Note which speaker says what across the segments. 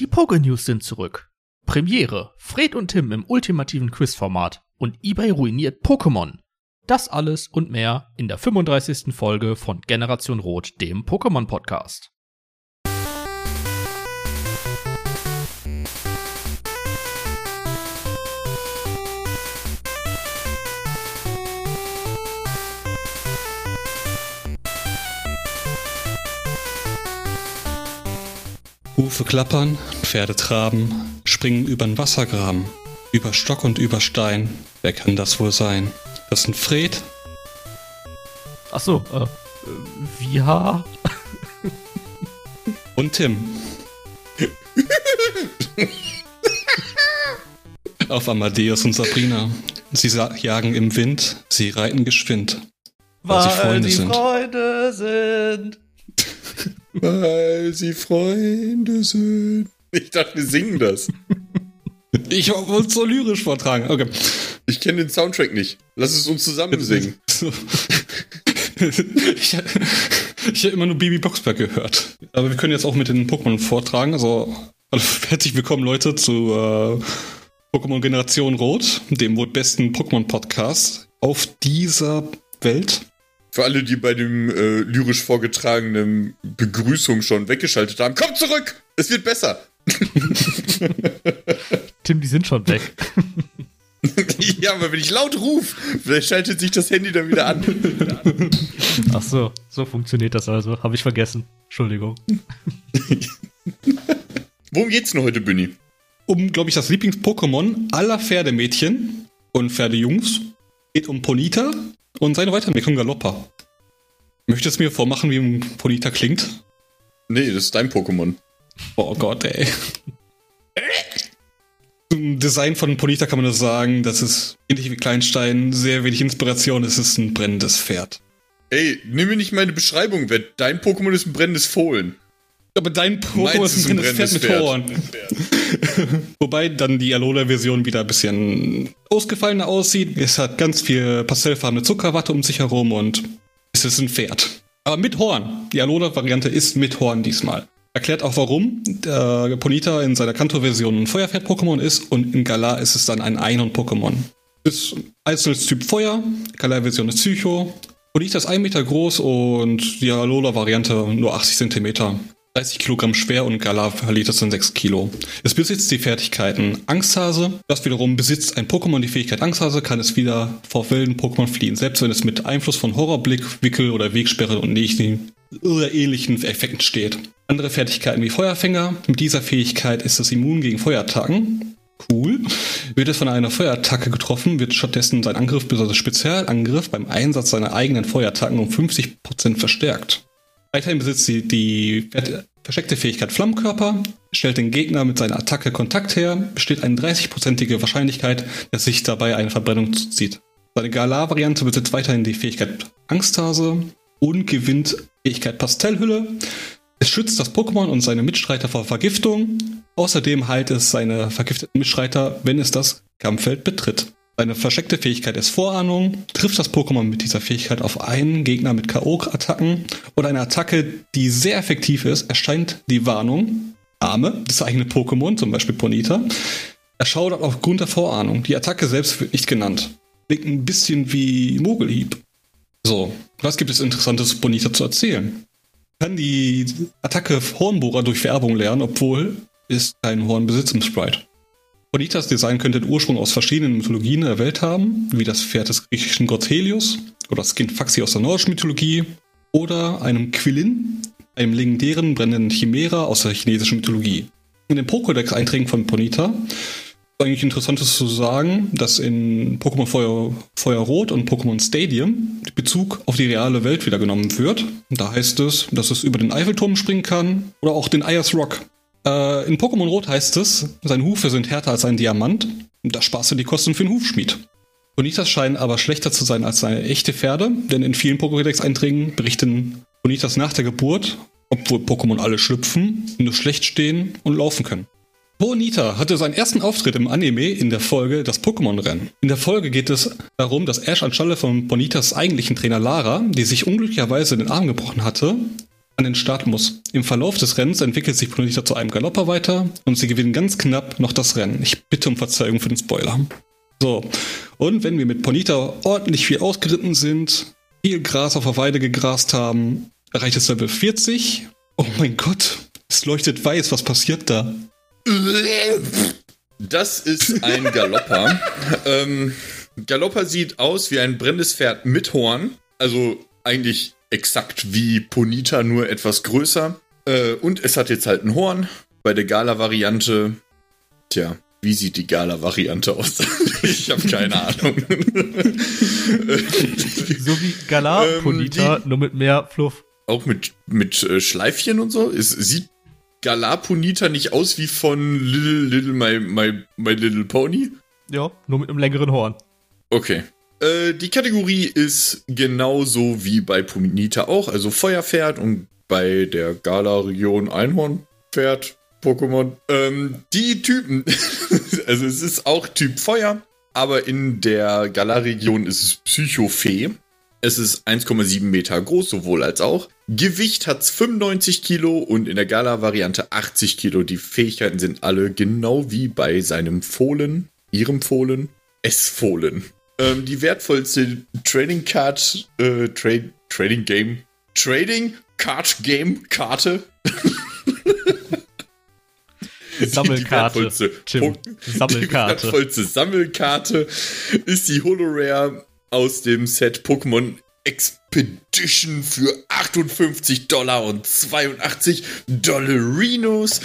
Speaker 1: Die Poké-News sind zurück. Premiere, Fred und Tim im ultimativen Quizformat und eBay ruiniert Pokémon. Das alles und mehr in der 35. Folge von Generation Rot, dem Pokémon-Podcast.
Speaker 2: Hufe klappern, Pferde traben, springen übern Wassergraben, über Stock und über Stein. Wer kann das wohl sein? Das sind Fred,
Speaker 1: Ach so, äh, ja.
Speaker 2: und Tim. Auf Amadeus und Sabrina. Sie jagen im Wind, sie reiten geschwind. Weil sie Freunde sind.
Speaker 1: Freunde sind.
Speaker 3: Weil sie Freunde sind. Ich dachte, wir singen das.
Speaker 2: Ich wollte es so lyrisch vortragen. Okay.
Speaker 3: Ich kenne den Soundtrack nicht. Lass es uns zusammen singen.
Speaker 2: Ich ich habe immer nur Baby Boxberg gehört. Aber wir können jetzt auch mit den Pokémon vortragen. Also, also herzlich willkommen, Leute, zu äh, Pokémon Generation Rot, dem wohl besten Pokémon-Podcast auf dieser Welt.
Speaker 3: Für alle, die bei dem äh, lyrisch vorgetragenen Begrüßung schon weggeschaltet haben, kommt zurück! Es wird besser!
Speaker 1: Tim, die sind schon weg.
Speaker 3: ja, aber wenn ich laut rufe, vielleicht schaltet sich das Handy dann wieder an.
Speaker 1: Ach so, so funktioniert das also. Habe ich vergessen. Entschuldigung.
Speaker 3: Worum geht's denn heute, Bunny?
Speaker 2: Um, glaube ich, das Lieblings-Pokémon aller Pferdemädchen und Pferdejungs. Geht um Ponita und seine Weiterentwicklung Galoppa. Möchtest du mir vormachen, wie ein Ponita klingt?
Speaker 3: Nee, das ist dein Pokémon.
Speaker 2: Oh Gott, ey. Zum Design von Ponita kann man nur sagen, das ist ähnlich wie Kleinstein, sehr wenig Inspiration, es ist ein brennendes Pferd.
Speaker 3: Ey, nimm mir nicht meine Beschreibung weg. Dein Pokémon ist ein brennendes Fohlen.
Speaker 2: Aber dein Pokémon
Speaker 3: Meins
Speaker 2: ist ein brennendes Pferd mit. Ohren. Wobei dann die Alola-Version wieder ein bisschen ausgefallener aussieht. Es hat ganz viel pastellfarbene Zuckerwatte um sich herum und es ist ein Pferd. Aber mit Horn. Die Alola-Variante ist mit Horn diesmal. Erklärt auch warum äh, Ponita in seiner Kanto-Version ein Feuerpferd-Pokémon ist und in Galar ist es dann ein Einhorn-Pokémon. Ist einzelnes Typ Feuer, Galar-Version ist Psycho. Ponita ist 1 Meter groß und die Alola-Variante nur 80 Zentimeter. 30 Kilogramm schwer und Galar verliert es dann 6 Kilo. Es besitzt die Fertigkeiten Angsthase. Das wiederum besitzt ein Pokémon die Fähigkeit Angsthase, kann es wieder vor wilden Pokémon fliehen, selbst wenn es mit Einfluss von Horrorblick, Wickel oder Wegsperre und ähnlichen oder ähnlichen Effekten steht. Andere Fertigkeiten wie Feuerfänger. Mit dieser Fähigkeit ist es immun gegen Feuerattacken. Cool. Wird es von einer Feuerattacke getroffen, wird stattdessen sein Angriff bzw. Spezialangriff beim Einsatz seiner eigenen Feuerattacken um 50% verstärkt. Weiterhin besitzt sie die ver- versteckte Fähigkeit Flammenkörper, stellt den Gegner mit seiner Attacke Kontakt her, besteht eine 30-prozentige Wahrscheinlichkeit, dass sich dabei eine Verbrennung zuzieht. Seine Galar-Variante besitzt weiterhin die Fähigkeit Angsthase und gewinnt Fähigkeit Pastellhülle. Es schützt das Pokémon und seine Mitstreiter vor Vergiftung. Außerdem heilt es seine vergifteten Mitstreiter, wenn es das Kampffeld betritt. Seine versteckte Fähigkeit ist Vorahnung. Trifft das Pokémon mit dieser Fähigkeit auf einen Gegner mit K.O.-Attacken oder eine Attacke, die sehr effektiv ist, erscheint die Warnung. Arme, das eigene Pokémon, zum Beispiel Ponita, erschaudert aufgrund der Vorahnung. Die Attacke selbst wird nicht genannt. Klingt ein bisschen wie Mogelhieb. So, was gibt es Interessantes Bonita zu erzählen? Kann die Attacke Hornbohrer durch Vererbung lernen, obwohl es keinen Horn besitzt im Sprite. Bonitas Design könnte den Ursprung aus verschiedenen Mythologien der Welt haben, wie das Pferd des griechischen Gott Helios oder das Kind Faxi aus der nordischen Mythologie oder einem Quillin, einem legendären brennenden Chimera aus der chinesischen Mythologie. In den Pokédex-Einträgen von Ponita ist eigentlich interessantes zu sagen, dass in Pokémon Feuer, Feuerrot und Pokémon Stadium Bezug auf die reale Welt wieder genommen wird. Da heißt es, dass es über den Eiffelturm springen kann oder auch den Ayers Rock. Äh, in Pokémon Rot heißt es, seine Hufe sind härter als ein Diamant. Da sparst du die Kosten für den Hufschmied. Bonitas scheinen aber schlechter zu sein als seine echte Pferde, denn in vielen Pokédex-Einträgen berichten Bonitas nach der Geburt, obwohl Pokémon alle schlüpfen, nur schlecht stehen und laufen können. Bonita hatte seinen ersten Auftritt im Anime in der Folge Das Pokémon-Rennen. In der Folge geht es darum, dass Ash anstelle von Bonitas eigentlichen Trainer Lara, die sich unglücklicherweise den Arm gebrochen hatte, an den Start muss. Im Verlauf des Rennens entwickelt sich Ponita zu einem Galopper weiter und sie gewinnen ganz knapp noch das Rennen. Ich bitte um Verzeihung für den Spoiler. So, und wenn wir mit Ponita ordentlich viel ausgeritten sind, viel Gras auf der Weide gegrast haben, erreicht es Level 40. Oh mein Gott, es leuchtet weiß, was passiert da?
Speaker 3: Das ist ein Galopper. ähm, Galopper sieht aus wie ein brennendes Pferd mit Horn. Also eigentlich exakt wie Ponita, nur etwas größer. Äh, und es hat jetzt halt ein Horn. Bei der Gala-Variante, tja, wie sieht die Gala-Variante aus? ich habe keine Ahnung.
Speaker 1: so wie Gala, ähm, Ponita, nur mit mehr Fluff.
Speaker 3: Auch mit, mit äh, Schleifchen und so. Es sieht Gala Ponita nicht aus wie von Little, Little My, My, My Little Pony?
Speaker 1: Ja, nur mit einem längeren Horn.
Speaker 3: Okay. Äh, die Kategorie ist genauso wie bei Punita auch, also Feuerpferd und bei der Gala-Region Einhornpferd, Pokémon. Ähm, die Typen, also es ist auch Typ Feuer, aber in der Gala-Region ist es Psychofee. Es ist 1,7 Meter groß, sowohl als auch. Gewicht hat 95 Kilo und in der Gala-Variante 80 Kilo. Die Fähigkeiten sind alle genau wie bei seinem Fohlen, ihrem Fohlen, es Fohlen. Ähm, die wertvollste Trading Card, äh, Trade, Trading Game, Trading Card Game Karte.
Speaker 1: Sammelkarte.
Speaker 3: Die wertvollste,
Speaker 1: Jim, Sammelkarte.
Speaker 3: Die wertvollste Sammelkarte ist die Holorare aus dem Set Pokémon Expedition für 58 Dollar und 82 Dollarinos.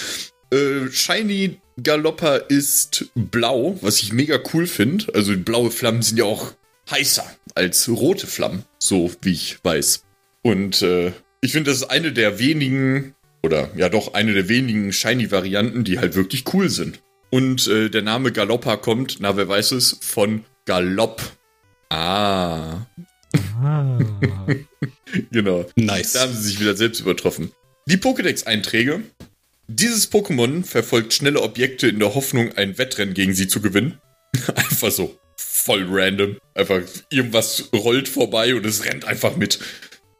Speaker 3: Äh, Shiny Galopper ist blau, was ich mega cool finde. Also blaue Flammen sind ja auch heißer als rote Flammen, so wie ich weiß. Und äh, ich finde, das ist eine der wenigen, oder ja doch eine der wenigen Shiny-Varianten, die halt wirklich cool sind. Und äh, der Name Galoppa kommt, na wer weiß es, von Galopp. Ah. ah. genau.
Speaker 2: Nice.
Speaker 3: Da haben sie sich wieder selbst übertroffen. Die Pokédex-Einträge dieses Pokémon verfolgt schnelle Objekte in der Hoffnung, ein Wettrennen gegen sie zu gewinnen. einfach so voll random. Einfach irgendwas rollt vorbei und es rennt einfach mit.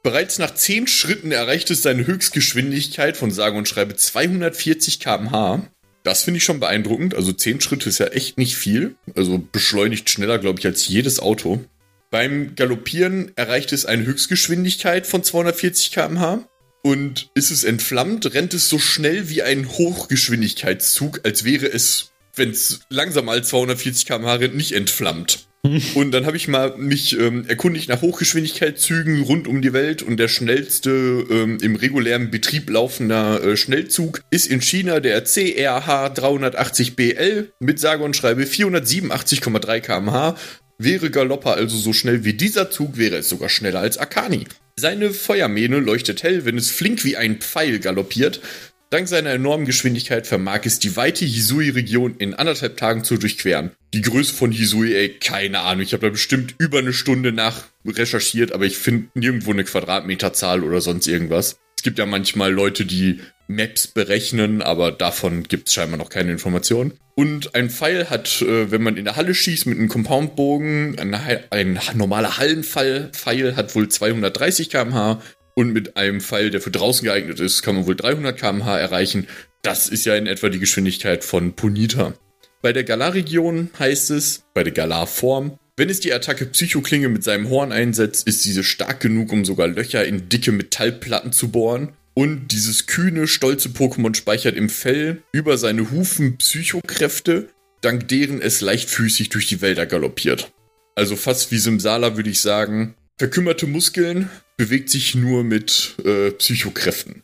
Speaker 3: Bereits nach 10 Schritten erreicht es seine Höchstgeschwindigkeit von sage und schreibe 240 km/h. Das finde ich schon beeindruckend. Also 10 Schritte ist ja echt nicht viel. Also beschleunigt schneller, glaube ich, als jedes Auto. Beim Galoppieren erreicht es eine Höchstgeschwindigkeit von 240 km/h. Und ist es entflammt, rennt es so schnell wie ein Hochgeschwindigkeitszug, als wäre es, wenn es langsam als 240 km/h rennt, nicht entflammt. und dann habe ich mal mich ähm, erkundigt nach Hochgeschwindigkeitszügen rund um die Welt und der schnellste ähm, im regulären Betrieb laufender äh, Schnellzug ist in China der CRH 380BL mit sage und schreibe 487,3 km/h. Wäre Galoppa also so schnell wie dieser Zug, wäre es sogar schneller als Akani. Seine Feuermähne leuchtet hell, wenn es flink wie ein Pfeil galoppiert. Dank seiner enormen Geschwindigkeit vermag es die weite Hisui-Region in anderthalb Tagen zu durchqueren. Die Größe von Hisui, ey, keine Ahnung. Ich habe da bestimmt über eine Stunde nach recherchiert, aber ich finde nirgendwo eine Quadratmeterzahl oder sonst irgendwas. Es gibt ja manchmal Leute, die Maps berechnen, aber davon gibt es scheinbar noch keine Informationen. Und ein Pfeil hat, äh, wenn man in der Halle schießt mit einem Compoundbogen, ein, ein normaler Hallenpfeil hat wohl 230 km/h und mit einem Pfeil, der für draußen geeignet ist, kann man wohl 300 km/h erreichen. Das ist ja in etwa die Geschwindigkeit von Punita. Bei der Galar-Region heißt es, bei der Galar-Form, wenn es die Attacke Psychoklinge mit seinem Horn einsetzt, ist diese stark genug, um sogar Löcher in dicke Metallplatten zu bohren. Und dieses kühne, stolze Pokémon speichert im Fell über seine Hufen Psychokräfte, dank deren es leichtfüßig durch die Wälder galoppiert. Also fast wie Simsala würde ich sagen, verkümmerte Muskeln, bewegt sich nur mit äh, Psychokräften.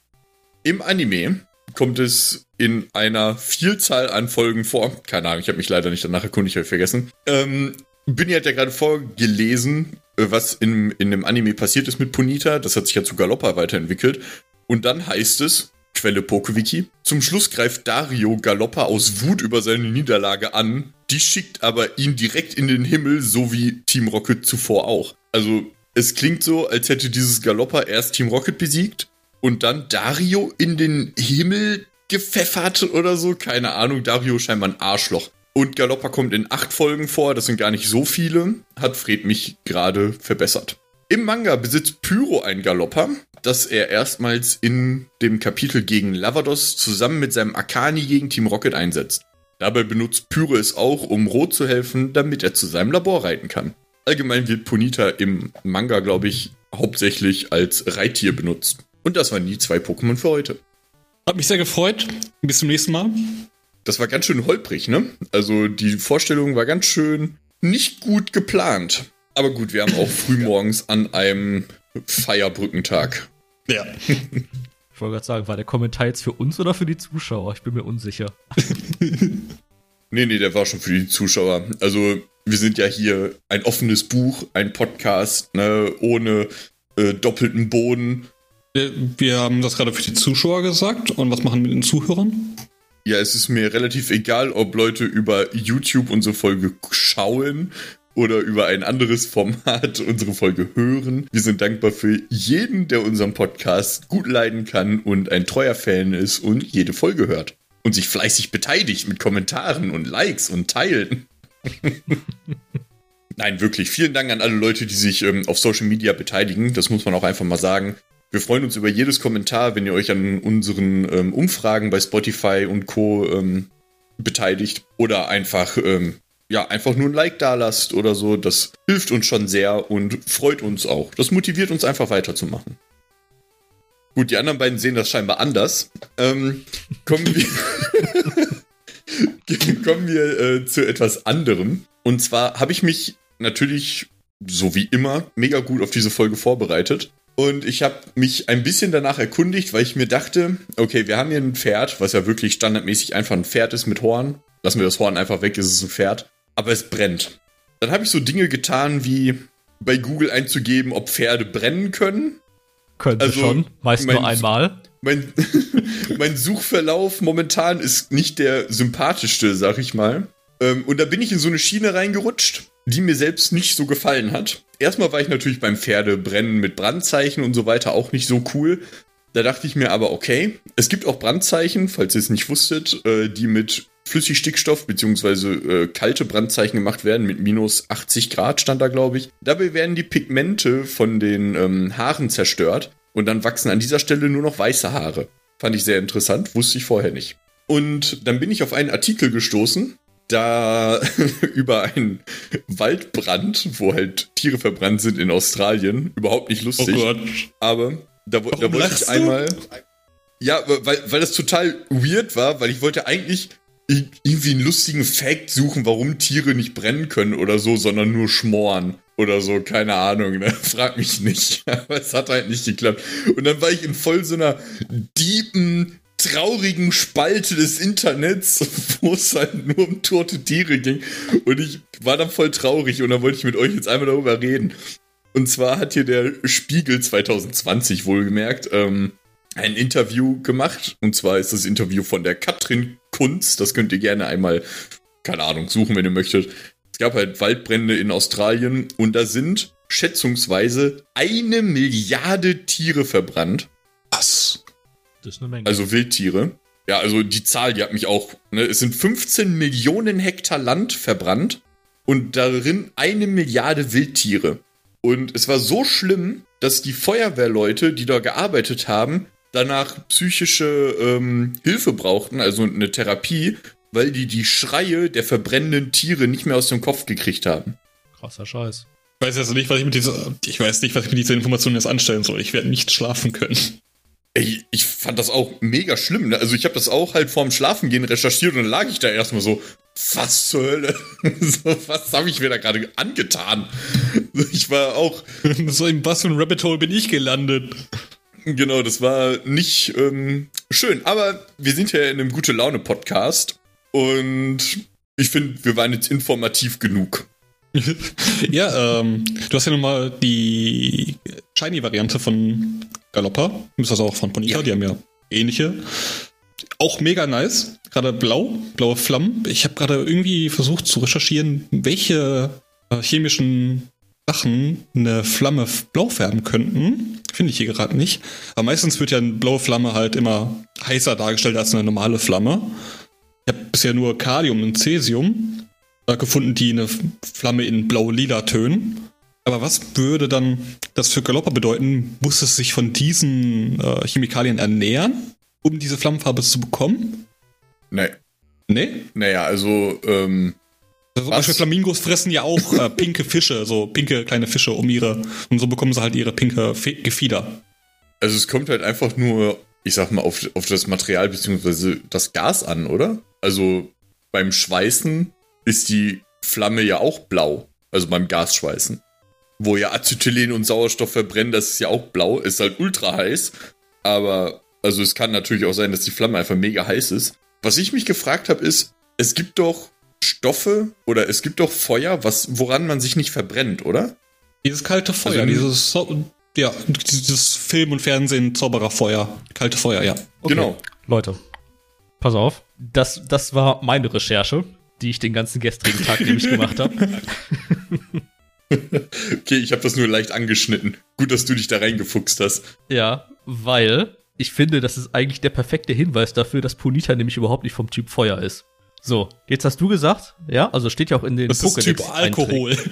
Speaker 3: Im Anime kommt es in einer Vielzahl an Folgen vor. Keine Ahnung, ich habe mich leider nicht danach erkundigt, habe vergessen. Ähm, Binny hat ja gerade vorgelesen, äh, was in, in dem Anime passiert ist mit Ponita. Das hat sich ja zu Galoppa weiterentwickelt. Und dann heißt es, Quelle Pokewiki, zum Schluss greift Dario Galoppa aus Wut über seine Niederlage an, die schickt aber ihn direkt in den Himmel, so wie Team Rocket zuvor auch. Also es klingt so, als hätte dieses Galoppa erst Team Rocket besiegt und dann Dario in den Himmel gepfeffert oder so. Keine Ahnung, Dario scheinbar ein Arschloch. Und Galoppa kommt in acht Folgen vor, das sind gar nicht so viele, hat Fred mich gerade verbessert. Im Manga besitzt Pyro ein Galopper, dass er erstmals in dem Kapitel gegen Lavados zusammen mit seinem Akani gegen Team Rocket einsetzt. Dabei benutzt Pyre es auch, um Rot zu helfen, damit er zu seinem Labor reiten kann. Allgemein wird Ponita im Manga, glaube ich, hauptsächlich als Reittier benutzt. Und das waren die zwei Pokémon für heute.
Speaker 2: Hat mich sehr gefreut. Bis zum nächsten Mal.
Speaker 3: Das war ganz schön holprig, ne? Also die Vorstellung war ganz schön nicht gut geplant. Aber gut, wir haben auch frühmorgens an einem Feierbrückentag.
Speaker 2: Ja.
Speaker 1: Ich wollte gerade sagen, war der Kommentar jetzt für uns oder für die Zuschauer? Ich bin mir unsicher.
Speaker 3: Nee, nee, der war schon für die Zuschauer. Also, wir sind ja hier ein offenes Buch, ein Podcast, ne, ohne äh, doppelten Boden.
Speaker 2: Wir, wir haben das gerade für die Zuschauer gesagt. Und was machen wir mit den Zuhörern?
Speaker 3: Ja, es ist mir relativ egal, ob Leute über YouTube unsere Folge schauen oder über ein anderes Format unsere Folge hören. Wir sind dankbar für jeden, der unseren Podcast gut leiden kann und ein treuer Fan ist und jede Folge hört. Und sich fleißig beteiligt mit Kommentaren und Likes und Teilen. Nein, wirklich. Vielen Dank an alle Leute, die sich ähm, auf Social Media beteiligen. Das muss man auch einfach mal sagen. Wir freuen uns über jedes Kommentar, wenn ihr euch an unseren ähm, Umfragen bei Spotify und Co. Ähm, beteiligt oder einfach ähm, ja einfach nur ein Like da lasst oder so. Das hilft uns schon sehr und freut uns auch. Das motiviert uns einfach weiterzumachen. Gut, die anderen beiden sehen das scheinbar anders. Ähm, kommen wir, kommen wir äh, zu etwas anderem. Und zwar habe ich mich natürlich, so wie immer, mega gut auf diese Folge vorbereitet. Und ich habe mich ein bisschen danach erkundigt, weil ich mir dachte, okay, wir haben hier ein Pferd, was ja wirklich standardmäßig einfach ein Pferd ist mit Horn. Lassen wir das Horn einfach weg, ist es ein Pferd. Aber es brennt. Dann habe ich so Dinge getan, wie bei Google einzugeben, ob Pferde brennen können.
Speaker 1: Können sie
Speaker 3: Also,
Speaker 1: schon. Meist
Speaker 3: mein-
Speaker 1: nur einmal.
Speaker 3: Mein, mein Suchverlauf momentan ist nicht der sympathischste, sag ich mal. Ähm, und da bin ich in so eine Schiene reingerutscht, die mir selbst nicht so gefallen hat. Erstmal war ich natürlich beim Pferdebrennen mit Brandzeichen und so weiter auch nicht so cool. Da dachte ich mir aber, okay, es gibt auch Brandzeichen, falls ihr es nicht wusstet, äh, die mit Flüssigstickstoff beziehungsweise äh, kalte Brandzeichen gemacht werden, mit minus 80 Grad stand da, glaube ich. Dabei werden die Pigmente von den ähm, Haaren zerstört und dann wachsen an dieser Stelle nur noch weiße Haare. Fand ich sehr interessant, wusste ich vorher nicht. Und dann bin ich auf einen Artikel gestoßen, da über einen Waldbrand, wo halt Tiere verbrannt sind in Australien. Überhaupt nicht
Speaker 2: Oh
Speaker 3: lustig.
Speaker 2: Gott.
Speaker 3: Aber da, da wollte ich
Speaker 2: du?
Speaker 3: einmal. Ja, weil, weil das total weird war, weil ich wollte eigentlich irgendwie einen lustigen Fact suchen, warum Tiere nicht brennen können oder so, sondern nur schmoren oder so, keine Ahnung, ne? Frag mich nicht. Aber es hat halt nicht geklappt. Und dann war ich in voll so einer deepen, traurigen Spalte des Internets, wo es halt nur um tote Tiere ging. Und ich war dann voll traurig und dann wollte ich mit euch jetzt einmal darüber reden. Und zwar hat hier der Spiegel 2020 wohlgemerkt ähm, ein Interview gemacht. Und zwar ist das Interview von der Katrin Kunz. Das könnt ihr gerne einmal, keine Ahnung, suchen, wenn ihr möchtet. Es gab halt Waldbrände in Australien und da sind schätzungsweise eine Milliarde Tiere verbrannt.
Speaker 2: Was?
Speaker 1: Das ist eine Menge.
Speaker 3: Also Wildtiere. Ja, also die Zahl, die hat mich auch. Ne? Es sind 15 Millionen Hektar Land verbrannt und darin eine Milliarde Wildtiere. Und es war so schlimm, dass die Feuerwehrleute, die da gearbeitet haben, danach psychische ähm, Hilfe brauchten, also eine Therapie, weil die die Schreie der verbrennenden Tiere nicht mehr aus dem Kopf gekriegt haben.
Speaker 1: Krasser Scheiß.
Speaker 2: Ich weiß jetzt nicht, was ich mit dieser, ich weiß nicht, was ich mit dieser Information jetzt anstellen soll. Ich werde nicht schlafen können.
Speaker 3: Ey, ich fand das auch mega schlimm. Ne? Also ich habe das auch halt vorm Schlafengehen recherchiert und dann lag ich da erstmal so, was zur Hölle? so, was habe ich mir da gerade angetan? Ich war auch,
Speaker 2: so in was für ein Rabbit Hole bin ich gelandet?
Speaker 3: genau, das war nicht ähm, schön. Aber wir sind ja in einem gute Laune Podcast und ich finde, wir waren jetzt informativ genug.
Speaker 2: ja, ähm, du hast ja nochmal die Shiny-Variante von Galoppa. Du bist also auch von Ponita,
Speaker 3: Ja.
Speaker 2: die haben ja ähnliche. Auch mega nice. Gerade blau, blaue Flammen. Ich habe gerade irgendwie versucht zu recherchieren, welche äh, chemischen Sachen eine Flamme blau färben könnten. Finde ich hier gerade nicht. Aber meistens wird ja eine blaue Flamme halt immer heißer dargestellt als eine normale Flamme. Ich habe bisher nur Kalium und Cäsium äh, gefunden, die eine Flamme in blau-lila Tönen. Aber was würde dann das für Galopper bedeuten? Muss es sich von diesen äh, Chemikalien ernähren, um diese Flammenfarbe zu bekommen?
Speaker 3: Nee.
Speaker 2: Nee?
Speaker 3: Naja, also, ähm,
Speaker 2: Also zum? Beispiel Flamingos fressen ja auch äh, pinke Fische, so pinke kleine Fische um ihre, und so bekommen sie halt ihre pinke Fe Gefieder.
Speaker 3: also es kommt halt einfach nur, ich sag mal, auf, auf das Material bzw. das Gas an, oder? Also beim Schweißen ist die Flamme ja auch blau. Also beim Gasschweißen. Wo ja Acetylen und Sauerstoff verbrennen, das ist ja auch blau, ist halt ultra heiß. Aber, also es kann natürlich auch sein, dass die Flamme einfach mega heiß ist. Was ich mich gefragt habe, ist, es gibt doch Stoffe oder es gibt doch Feuer, was, woran man sich nicht verbrennt, oder?
Speaker 2: Dieses kalte Feuer,
Speaker 3: Also-
Speaker 2: dieses, Zau- ja, dieses Film- und Fernsehen-Zaubererfeuer. Kalte Feuer, ja.
Speaker 1: Okay.
Speaker 3: Genau.
Speaker 1: Leute, pass auf. Das, das war meine Recherche, die ich den ganzen gestrigen Tag nämlich gemacht habe.
Speaker 3: Okay, ich habe das nur leicht angeschnitten. Gut, dass du dich da reingefuchst hast.
Speaker 1: Ja, weil ich finde, das ist eigentlich der perfekte Hinweis dafür, dass Punita nämlich überhaupt nicht vom Typ Feuer ist. So, jetzt hast du gesagt, ja, also steht ja auch in den
Speaker 2: Das ist Typ. Alkohol.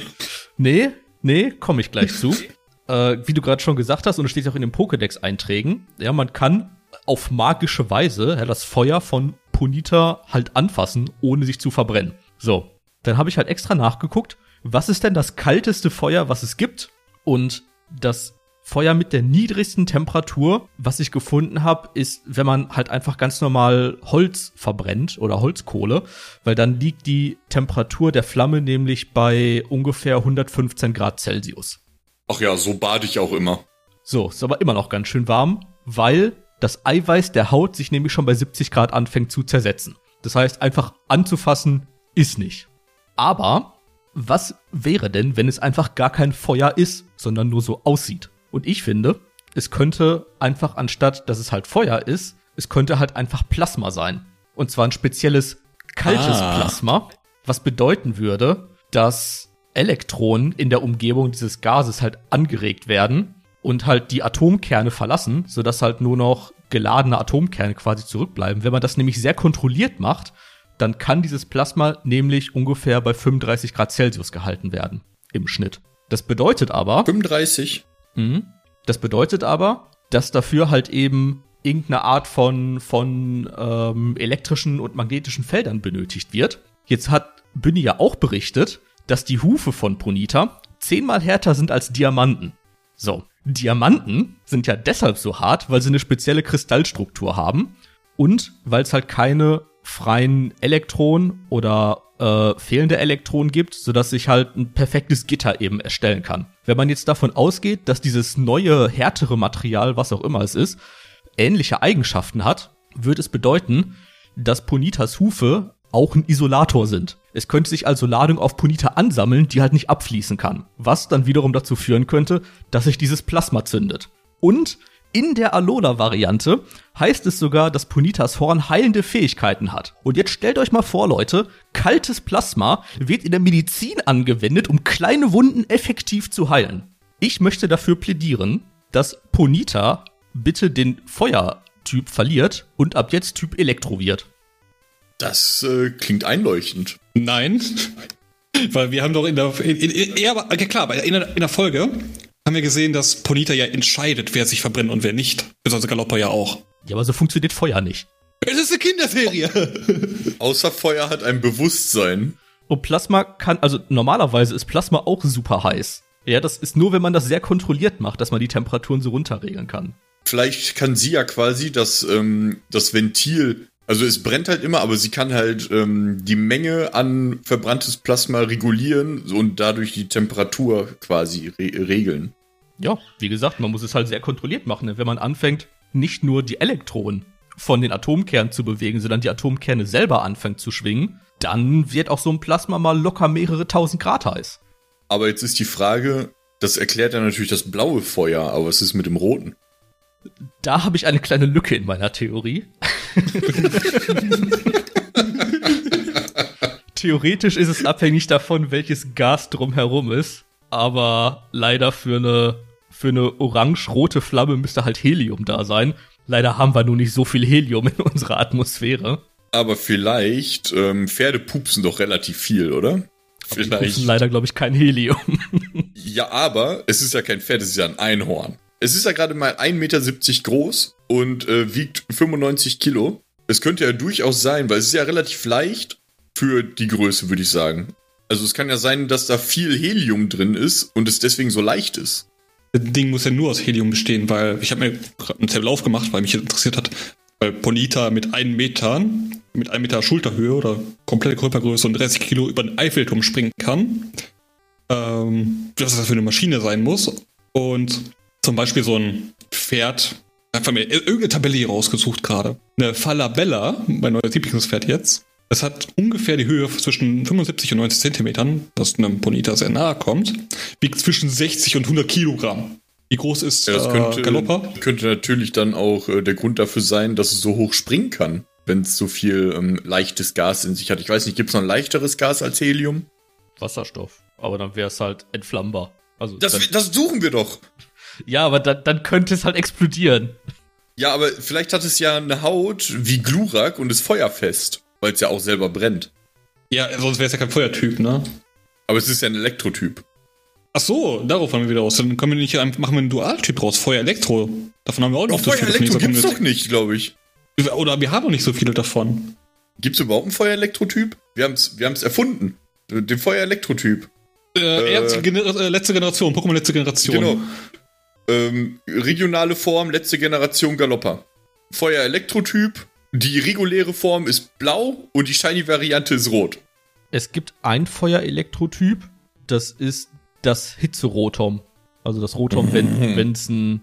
Speaker 1: Nee, nee, komme ich gleich zu. äh, wie du gerade schon gesagt hast, und es steht auch in den Pokédex-Einträgen, ja, man kann auf magische Weise ja, das Feuer von Punita halt anfassen, ohne sich zu verbrennen. So, dann habe ich halt extra nachgeguckt, was ist denn das kalteste Feuer, was es gibt? Und das Feuer mit der niedrigsten Temperatur, was ich gefunden habe, ist, wenn man halt einfach ganz normal Holz verbrennt oder Holzkohle, weil dann liegt die Temperatur der Flamme nämlich bei ungefähr 115 Grad Celsius.
Speaker 3: Ach ja, so bade ich auch immer.
Speaker 1: So, ist aber immer noch ganz schön warm, weil das Eiweiß der Haut sich nämlich schon bei 70 Grad anfängt zu zersetzen. Das heißt, einfach anzufassen ist nicht. Aber was wäre denn, wenn es einfach gar kein Feuer ist, sondern nur so aussieht? Und ich finde, es könnte einfach anstatt, dass es halt Feuer ist, es könnte halt einfach Plasma sein. Und zwar ein spezielles kaltes
Speaker 2: Ah.
Speaker 1: Plasma, was bedeuten würde, dass Elektronen in der Umgebung dieses Gases halt angeregt werden und halt die Atomkerne verlassen, sodass halt nur noch geladene Atomkerne quasi zurückbleiben. Wenn man das nämlich sehr kontrolliert macht, dann kann dieses Plasma nämlich ungefähr bei 35 Grad Celsius gehalten werden im Schnitt. Das bedeutet aber,
Speaker 3: 35.
Speaker 1: Mhm. Das bedeutet aber, dass dafür halt eben irgendeine Art von, von ähm, elektrischen und magnetischen Feldern benötigt wird. Jetzt hat Bünni ja auch berichtet, dass die Hufe von Ponita zehnmal härter sind als Diamanten. So, Diamanten sind ja deshalb so hart, weil sie eine spezielle Kristallstruktur haben und weil es halt keine freien Elektronen oder äh, fehlende Elektronen gibt, sodass sich halt ein perfektes Gitter eben erstellen kann. Wenn man jetzt davon ausgeht, dass dieses neue, härtere Material, was auch immer es ist, ähnliche Eigenschaften hat, würde es bedeuten, dass Ponitas Hufe auch ein Isolator sind. Es könnte sich also Ladung auf Ponita ansammeln, die halt nicht abfließen kann. Was dann wiederum dazu führen könnte, dass sich dieses Plasma zündet. Und in der Alola-Variante heißt es sogar, dass Ponitas Horn heilende Fähigkeiten hat. Und jetzt stellt euch mal vor, Leute, kaltes Plasma wird in der Medizin angewendet, um kleine Wunden effektiv zu heilen. Ich möchte dafür plädieren, dass Ponita bitte den Feuertyp verliert und ab jetzt Typ Elektro wird.
Speaker 3: Das äh, klingt einleuchtend.
Speaker 2: Nein. Weil wir haben doch in der, in, in, in, ja, klar, in der, in der Folge haben wir gesehen, dass Ponita ja entscheidet, wer sich verbrennt und wer nicht. Besonders Galopper ja auch.
Speaker 1: Ja, aber so funktioniert Feuer nicht.
Speaker 2: Es ist eine Kinderserie.
Speaker 3: Außer Feuer hat ein Bewusstsein.
Speaker 1: Und Plasma kann, also normalerweise ist Plasma auch super heiß. Ja, das ist nur, wenn man das sehr kontrolliert macht, dass man die Temperaturen so runterregeln kann.
Speaker 3: Vielleicht kann sie ja quasi das, ähm, das Ventil, also es brennt halt immer, aber sie kann halt ähm, die Menge an verbranntes Plasma regulieren und dadurch die Temperatur quasi re regeln.
Speaker 1: Ja, wie gesagt, man muss es halt sehr kontrolliert machen. ne? Wenn man anfängt, nicht nur die Elektronen von den Atomkernen zu bewegen, sondern die Atomkerne selber anfängt zu schwingen, dann wird auch so ein Plasma mal locker mehrere tausend Grad heiß.
Speaker 3: Aber jetzt ist die Frage, das erklärt ja natürlich das blaue Feuer, aber was ist mit dem roten?
Speaker 1: Da habe ich eine kleine Lücke in meiner Theorie. Theoretisch ist es abhängig davon, welches Gas drumherum ist. Aber leider für eine, für eine orange-rote Flamme müsste halt Helium da sein. Leider haben wir nur nicht so viel Helium in unserer Atmosphäre.
Speaker 3: Aber vielleicht, ähm, Pferde pupsen doch relativ viel, oder?
Speaker 1: Die
Speaker 3: Vielleicht.
Speaker 1: pupsen leider, glaube ich, kein Helium.
Speaker 3: Ja, aber es ist ja kein Pferd, es ist ja ein Einhorn. Es ist ja gerade mal 1,70 Meter groß und äh, wiegt 95 Kilo. Es könnte ja durchaus sein, weil es ist ja relativ leicht für die Größe, würde ich sagen. Also es kann ja sein, dass da viel Helium drin ist und es deswegen so leicht ist.
Speaker 2: Das Ding muss ja nur aus Helium bestehen, weil ich habe mir gerade einen Tabelle aufgemacht, weil mich interessiert hat, weil Ponita mit einem Meter, mit einem Meter Schulterhöhe oder komplette Körpergröße und 30 Kilo über den Eiffelturm springen kann. Ähm, was das für eine Maschine sein muss. Und zum Beispiel so ein Pferd, einfach mir irgendeine Tabelle hier rausgesucht gerade. Eine Falabella, mein neues Lieblingspferd jetzt. Das hat ungefähr die Höhe zwischen 75 und 90 Zentimetern, das einem Ponita sehr nahe kommt. Wiegt zwischen 60 und 100 Kilogramm. Wie groß ist
Speaker 3: Ja, das
Speaker 2: äh,
Speaker 3: könnte,
Speaker 2: Galoppa?
Speaker 3: könnte natürlich dann auch äh, der Grund dafür sein, dass es so hoch springen kann, wenn es so viel ähm, leichtes Gas in sich hat. Ich weiß nicht, gibt es noch ein leichteres Gas als Helium?
Speaker 1: Wasserstoff. Aber dann wäre es halt entflammbar. Also
Speaker 3: Das,
Speaker 1: dann,
Speaker 3: das suchen wir doch.
Speaker 1: ja, aber dann, dann könnte es halt explodieren.
Speaker 3: Ja, aber vielleicht hat es ja eine Haut wie Glurak und ist feuerfest, weil es ja auch selber brennt.
Speaker 2: Ja, sonst wäre es ja kein Feuertyp, ne?
Speaker 3: Aber es ist ja ein Elektrotyp.
Speaker 2: Ach so, darauf haben wir wieder aus. Dann können wir nicht einfach machen wir einen Dualtyp draus. Feuer-Elektro. Davon haben wir auch viele.
Speaker 3: Feuer-Elektro
Speaker 2: Davon
Speaker 3: gibt's
Speaker 2: nicht
Speaker 3: doch nicht, glaube ich.
Speaker 2: Oder wir haben noch nicht so viele davon.
Speaker 3: Gibt's überhaupt einen Feuer-Elektro-Typ? Wir haben's, wir haben's erfunden. Den Feuer-Elektro-Typ.
Speaker 2: Äh, erste Gener äh, letzte Generation, Pokémon letzte Generation.
Speaker 3: Genau. Ähm, regionale Form, letzte Generation Galoppa. Feuer-Elektro-Typ. Die reguläre Form ist blau und die Shiny-Variante ist rot.
Speaker 1: Es gibt ein Feuer-Elektrotyp, das ist das Hitzerotom. Also das Rotom, wenn wenn es ein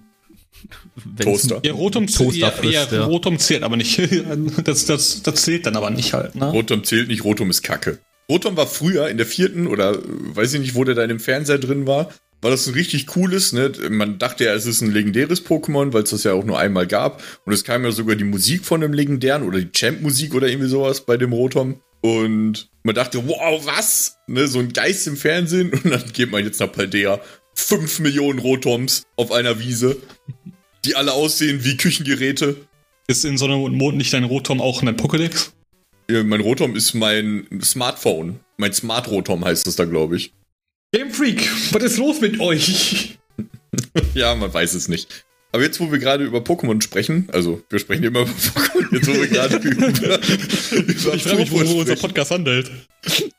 Speaker 3: Toaster.
Speaker 2: Ja, Rotom,
Speaker 1: Toaster
Speaker 2: ja,
Speaker 1: frisst,
Speaker 2: ja,
Speaker 1: ja.
Speaker 2: Rotom zählt aber nicht. Das, das, das zählt dann aber nicht halt, ne?
Speaker 3: Rotom zählt nicht, Rotom ist Kacke. Rotom war früher in der vierten oder äh, weiß ich nicht, wo der da in dem Fernseher drin war, war das ein richtig cooles, ne? Man dachte ja, es ist ein legendäres Pokémon, weil es das ja auch nur einmal gab. Und es kam ja sogar die Musik von dem legendären oder die Champ-Musik oder irgendwie sowas bei dem Rotom. Und man dachte, wow, was? Ne, so ein Geist im Fernsehen. Und dann geht man jetzt nach Paldea. Fünf Millionen Rotoms auf einer Wiese, die alle aussehen wie Küchengeräte.
Speaker 2: Ist in Sonne und Mond nicht dein Rotom auch ein Pokédex?
Speaker 3: Ja, Mein Rotom ist mein Smartphone. Mein Smart Rotom heißt es da, glaube ich.
Speaker 2: Game Freak, was ist los mit euch?
Speaker 3: Ja, man weiß es nicht. Aber jetzt, wo wir gerade über Pokémon sprechen, also wir sprechen immer über Pokémon, jetzt wo wir gerade über, über
Speaker 2: Ich frage mich, wo
Speaker 3: Popo
Speaker 2: unser Podcast handelt.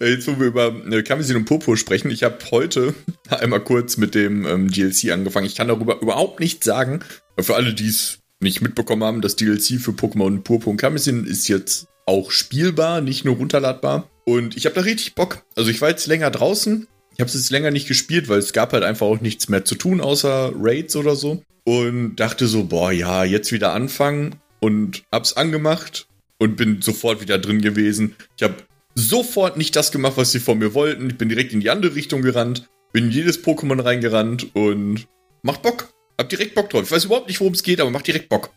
Speaker 3: äh, jetzt wo wir über äh, Kamisin und Popo sprechen, ich habe heute einmal kurz mit dem ähm, DLC angefangen. Ich kann darüber überhaupt nichts sagen. Für alle, die es nicht mitbekommen haben, das DLC für Pokémon Purpur und Kamisin ist jetzt auch spielbar, nicht nur runterladbar. Und ich habe da richtig Bock. Also ich war jetzt länger draußen. Ich habe es jetzt länger nicht gespielt, weil es gab halt einfach auch nichts mehr zu tun, außer Raids oder so. Und dachte so, boah, ja, jetzt wieder anfangen. Und hab's angemacht und bin sofort wieder drin gewesen. Ich habe sofort nicht das gemacht, was sie von mir wollten. Ich bin direkt in die andere Richtung gerannt, bin in jedes Pokémon reingerannt und macht Bock. Hab direkt Bock drauf. Ich weiß überhaupt nicht, worum es geht, aber macht direkt Bock.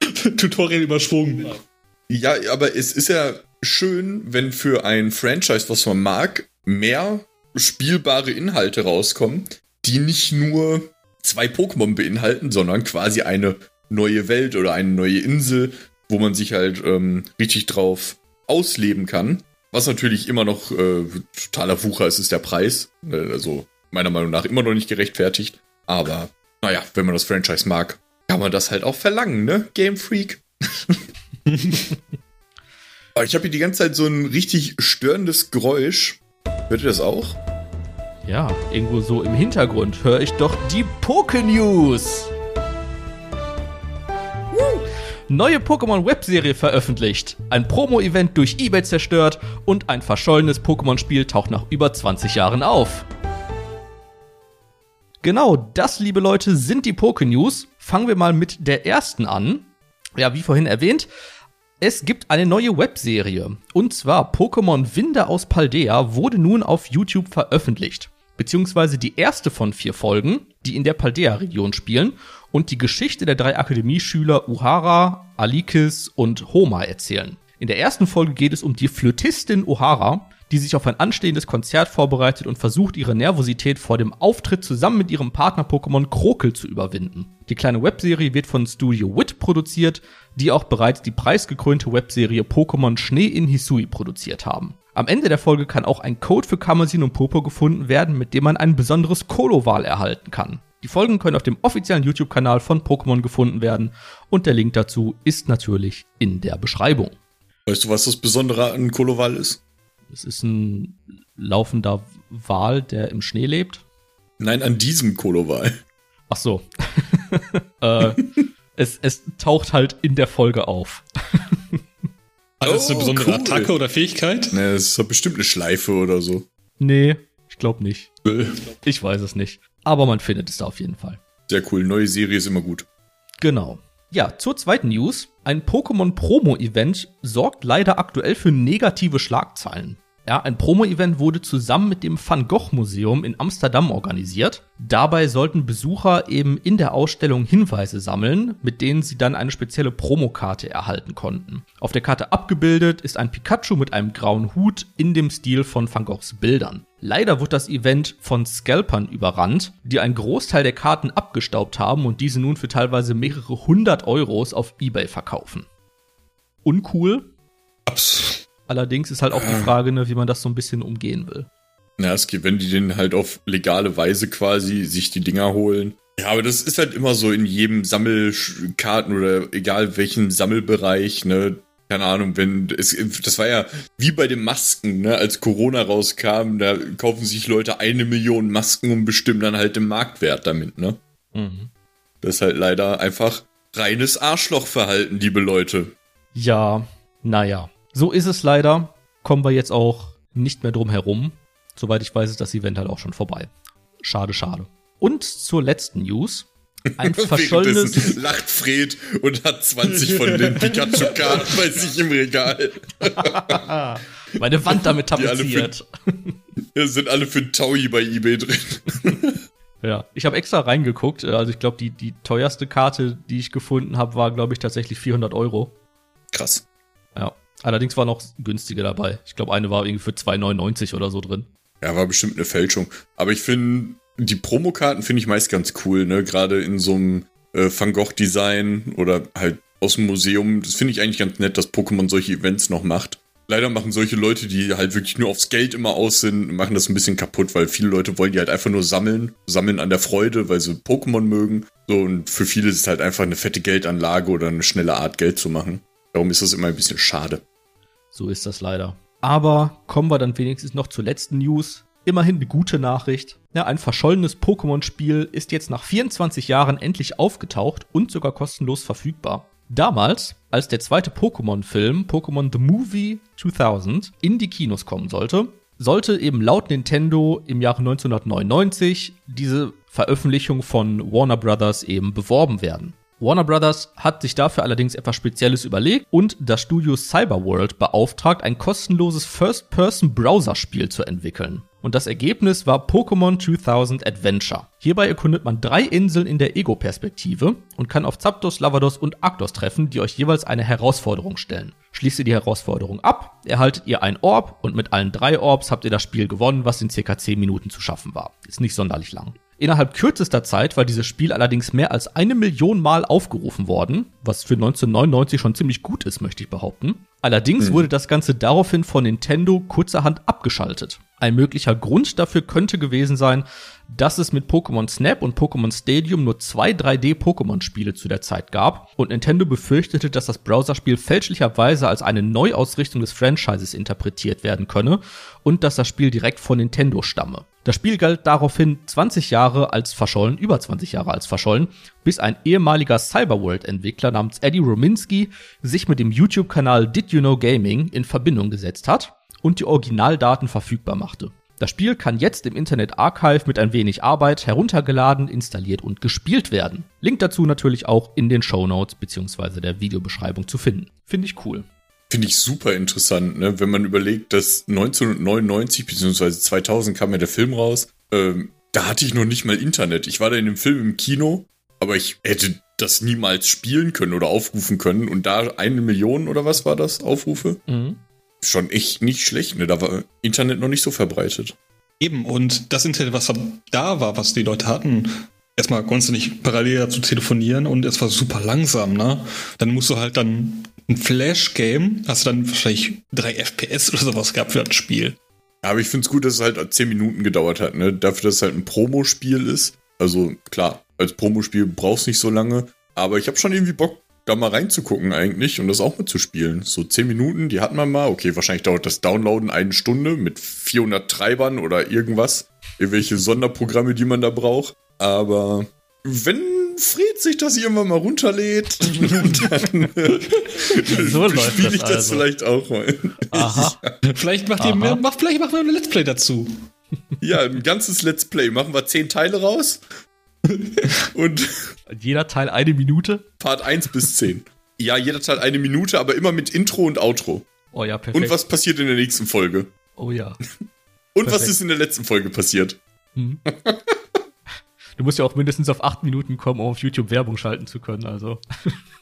Speaker 2: Tutorial überschwungen.
Speaker 3: Ja, aber es ist ja schön, wenn für ein Franchise, was man mag, mehr spielbare Inhalte rauskommen, die nicht nur zwei Pokémon beinhalten, sondern quasi eine neue Welt oder eine neue Insel, wo man sich halt ähm, richtig drauf ausleben kann. Was natürlich immer noch äh, totaler Wucher ist, ist der Preis. Äh, Also meiner Meinung nach immer noch nicht gerechtfertigt. Aber naja, wenn man das Franchise mag, kann man das halt auch verlangen, ne? Game Freak. Ich habe hier die ganze Zeit so ein richtig störendes Geräusch. Hört ihr das auch?
Speaker 1: Ja, irgendwo so im Hintergrund höre ich doch die Poké-News. Neue Pokémon-Webserie veröffentlicht. Ein Promo-Event durch eBay zerstört und ein verschollenes Pokémon-Spiel taucht nach über 20 Jahren auf. Genau, das, liebe Leute, sind die Poké-News. Fangen wir mal mit der ersten an. Ja, wie vorhin erwähnt, es gibt eine neue Webserie. Und zwar Pokémon Winde aus Paldea wurde nun auf YouTube veröffentlicht. Beziehungsweise die erste von vier Folgen, die in der Paldea-Region spielen und die Geschichte der drei Akademieschüler Uhara, Alikis und Homa erzählen. In der ersten Folge geht es um die Flötistin Uhara, die sich auf ein anstehendes Konzert vorbereitet und versucht, ihre Nervosität vor dem Auftritt zusammen mit ihrem Partner-Pokémon Krokel zu überwinden. Die kleine Webserie wird von Studio Wit produziert, die auch bereits die preisgekrönte Webserie Pokémon Schnee in Hisui produziert haben. Am Ende der Folge kann auch ein Code für Kamezin und Popo gefunden werden, mit dem man ein besonderes Kolo-Wahl erhalten kann. Die Folgen können auf dem offiziellen YouTube-Kanal von Pokémon gefunden werden und der Link dazu ist natürlich in der Beschreibung.
Speaker 3: Weißt du, was das Besondere an Koloval ist?
Speaker 1: Es ist ein laufender Wal, der im Schnee lebt.
Speaker 3: Nein, an diesem Koloval.
Speaker 1: Ach so. äh, es, es taucht halt in der Folge auf.
Speaker 2: War das eine
Speaker 3: Oh,
Speaker 2: besondere
Speaker 3: cool.
Speaker 2: Attacke oder Fähigkeit?
Speaker 3: Ne, das ist doch bestimmt eine Schleife oder so.
Speaker 1: Nee, ich glaube nicht.
Speaker 2: Äh,
Speaker 1: Ich weiß es nicht. Aber man findet es da auf jeden Fall.
Speaker 3: Sehr cool. Neue Serie ist immer gut.
Speaker 1: Genau. Ja, zur zweiten News. Ein Pokémon Promo-Event sorgt leider aktuell für negative Schlagzeilen. Ja, ein Promo-Event wurde zusammen mit dem Van Gogh Museum in Amsterdam organisiert. Dabei sollten Besucher eben in der Ausstellung Hinweise sammeln, mit denen sie dann eine spezielle Promokarte erhalten konnten. Auf der Karte abgebildet ist ein Pikachu mit einem grauen Hut in dem Stil von Van Goghs Bildern. Leider wird das Event von Scalpern überrannt, die einen Großteil der Karten abgestaubt haben und diese nun für teilweise mehrere hundert Euros auf Ebay verkaufen. Uncool.
Speaker 2: abs
Speaker 1: Allerdings ist halt auch die Frage, ne, wie man das so ein bisschen umgehen will.
Speaker 3: Na, es geht, wenn die den halt auf legale Weise quasi sich die Dinger holen. Ja, aber das ist halt immer so in jedem Sammelkarten oder egal welchem Sammelbereich, ne? Keine Ahnung, wenn es, das war ja wie bei den Masken, ne? Als Corona rauskam, da kaufen sich Leute eine Million Masken und bestimmen dann halt den Marktwert damit, ne? Das ist halt leider einfach reines Arschlochverhalten, liebe Leute.
Speaker 1: Ja, naja. So ist es leider. Kommen wir jetzt auch nicht mehr drum herum. Soweit ich weiß, ist das Event halt auch schon vorbei. Schade, schade. Und zur letzten News. Ein verschollenes.
Speaker 3: Lacht Fred und hat 20 von den Pikachu-Karten bei sich im Regal.
Speaker 1: Meine Wand damit
Speaker 3: Die
Speaker 1: tapeziert.
Speaker 3: Da sind alle für Taui bei eBay drin.
Speaker 1: Ja, ich habe extra reingeguckt. Also ich glaube, die, die teuerste Karte, die ich gefunden habe, war, glaube ich, tatsächlich 400 Euro.
Speaker 3: Krass.
Speaker 1: Allerdings war noch günstige dabei. Ich glaube, eine war irgendwie für 2,99 oder so drin.
Speaker 3: Ja, war bestimmt eine Fälschung. Aber ich finde, die Promokarten finde ich meist ganz cool, ne? Gerade in so einem äh, Van Gogh-Design oder halt aus dem Museum. Das finde ich eigentlich ganz nett, dass Pokémon solche Events noch macht. Leider machen solche Leute, die halt wirklich nur aufs Geld immer aus sind, machen das ein bisschen kaputt, weil viele Leute wollen die halt einfach nur sammeln. Sammeln an der Freude, weil sie Pokémon mögen. So, und für viele ist es halt einfach eine fette Geldanlage oder eine schnelle Art, Geld zu machen. Darum ist das immer ein bisschen schade.
Speaker 1: So ist das leider. Aber kommen wir dann wenigstens noch zur letzten News. Immerhin eine gute Nachricht. Ja, ein verschollenes Pokémon-Spiel ist jetzt nach 24 Jahren endlich aufgetaucht und sogar kostenlos verfügbar. Damals, als der zweite Pokémon-Film, Pokémon The Movie 2000, in die Kinos kommen sollte, sollte eben laut Nintendo im Jahre 1999 diese Veröffentlichung von Warner Brothers eben beworben werden. Warner Brothers hat sich dafür allerdings etwas Spezielles überlegt und das Studio Cyberworld beauftragt, ein kostenloses First-Person-Browser-Spiel zu entwickeln. Und das Ergebnis war Pokémon 2000 Adventure. Hierbei erkundet man drei Inseln in der Ego-Perspektive und kann auf Zapdos, Lavados und Arctos treffen, die euch jeweils eine Herausforderung stellen. Schließt ihr die Herausforderung ab, erhaltet ihr ein Orb und mit allen drei Orbs habt ihr das Spiel gewonnen, was in circa 10 Minuten zu schaffen war. Ist nicht sonderlich lang. Innerhalb kürzester Zeit war dieses Spiel allerdings mehr als eine Million Mal aufgerufen worden, was für 1999 schon ziemlich gut ist, möchte ich behaupten. Allerdings wurde das Ganze daraufhin von Nintendo kurzerhand abgeschaltet. Ein möglicher Grund dafür könnte gewesen sein, dass es mit Pokémon Snap und Pokémon Stadium nur zwei 3D-Pokémon-Spiele zu der Zeit gab und Nintendo befürchtete, dass das Browserspiel fälschlicherweise als eine Neuausrichtung des Franchises interpretiert werden könne und dass das Spiel direkt von Nintendo stamme. Das Spiel galt daraufhin 20 Jahre als verschollen, über 20 Jahre als verschollen, bis ein ehemaliger Cyberworld-Entwickler namens Eddie Rominski sich mit dem YouTube-Kanal Did You Know Gaming in Verbindung gesetzt hat und die Originaldaten verfügbar machte. Das Spiel kann jetzt im Internet Archive mit ein wenig Arbeit heruntergeladen, installiert und gespielt werden. Link dazu natürlich auch in den Show Notes bzw. der Videobeschreibung zu finden. Finde ich cool.
Speaker 3: Finde ich super interessant, ne? wenn man überlegt, dass 1999 bzw. 2000 kam ja der Film raus. Ähm, da hatte ich noch nicht mal Internet. Ich war da in dem Film im Kino, aber ich hätte das niemals spielen können oder aufrufen können. Und da eine Million oder was war das, Aufrufe? Schon echt nicht schlecht, ne? Da war Internet noch nicht so verbreitet.
Speaker 2: Eben, und das Internet, was da war, was die Leute hatten, erstmal konntest du nicht parallel dazu telefonieren und es war super langsam, ne? Dann musst du halt dann ein Flash-Game, hast du dann wahrscheinlich drei FPS oder sowas gehabt für das Spiel.
Speaker 3: Aber ich finde es gut, dass es halt 10 Minuten gedauert hat, ne? Dafür, dass es halt ein Promospiel ist. Also klar, als Promospiel brauchst du nicht so lange. Aber ich habe schon irgendwie Bock, da mal reinzugucken eigentlich und das auch mitzuspielen. So 10 Minuten, die hat man mal. Okay, wahrscheinlich dauert das Downloaden eine Stunde mit 400 Treibern oder irgendwas. Irgendwelche Sonderprogramme, die man da braucht. Aber wenn Fred sich das irgendwann mal runterlädt, dann
Speaker 1: So läuft
Speaker 3: spiele
Speaker 1: das
Speaker 3: ich das
Speaker 1: also.
Speaker 3: vielleicht auch mal.
Speaker 1: Aha.
Speaker 2: Vielleicht macht ihr
Speaker 1: Aha.
Speaker 2: mehr, macht, vielleicht machen wir ein Let's Play dazu.
Speaker 3: Ja, ein ganzes Let's Play. Machen wir 10 Teile raus. Und
Speaker 1: Jeder Teil eine Minute.
Speaker 3: Part 1 bis 10. Ja, jeder Teil eine Minute, aber immer mit Intro und Outro.
Speaker 1: Oh ja, perfekt.
Speaker 3: Und was passiert in der nächsten Folge?
Speaker 1: Oh ja.
Speaker 3: Und was
Speaker 1: Perfekt.
Speaker 3: ist in der letzten Folge passiert?
Speaker 1: Hm. Du musst ja auch mindestens auf acht Minuten kommen, um auf YouTube Werbung schalten zu können. Also.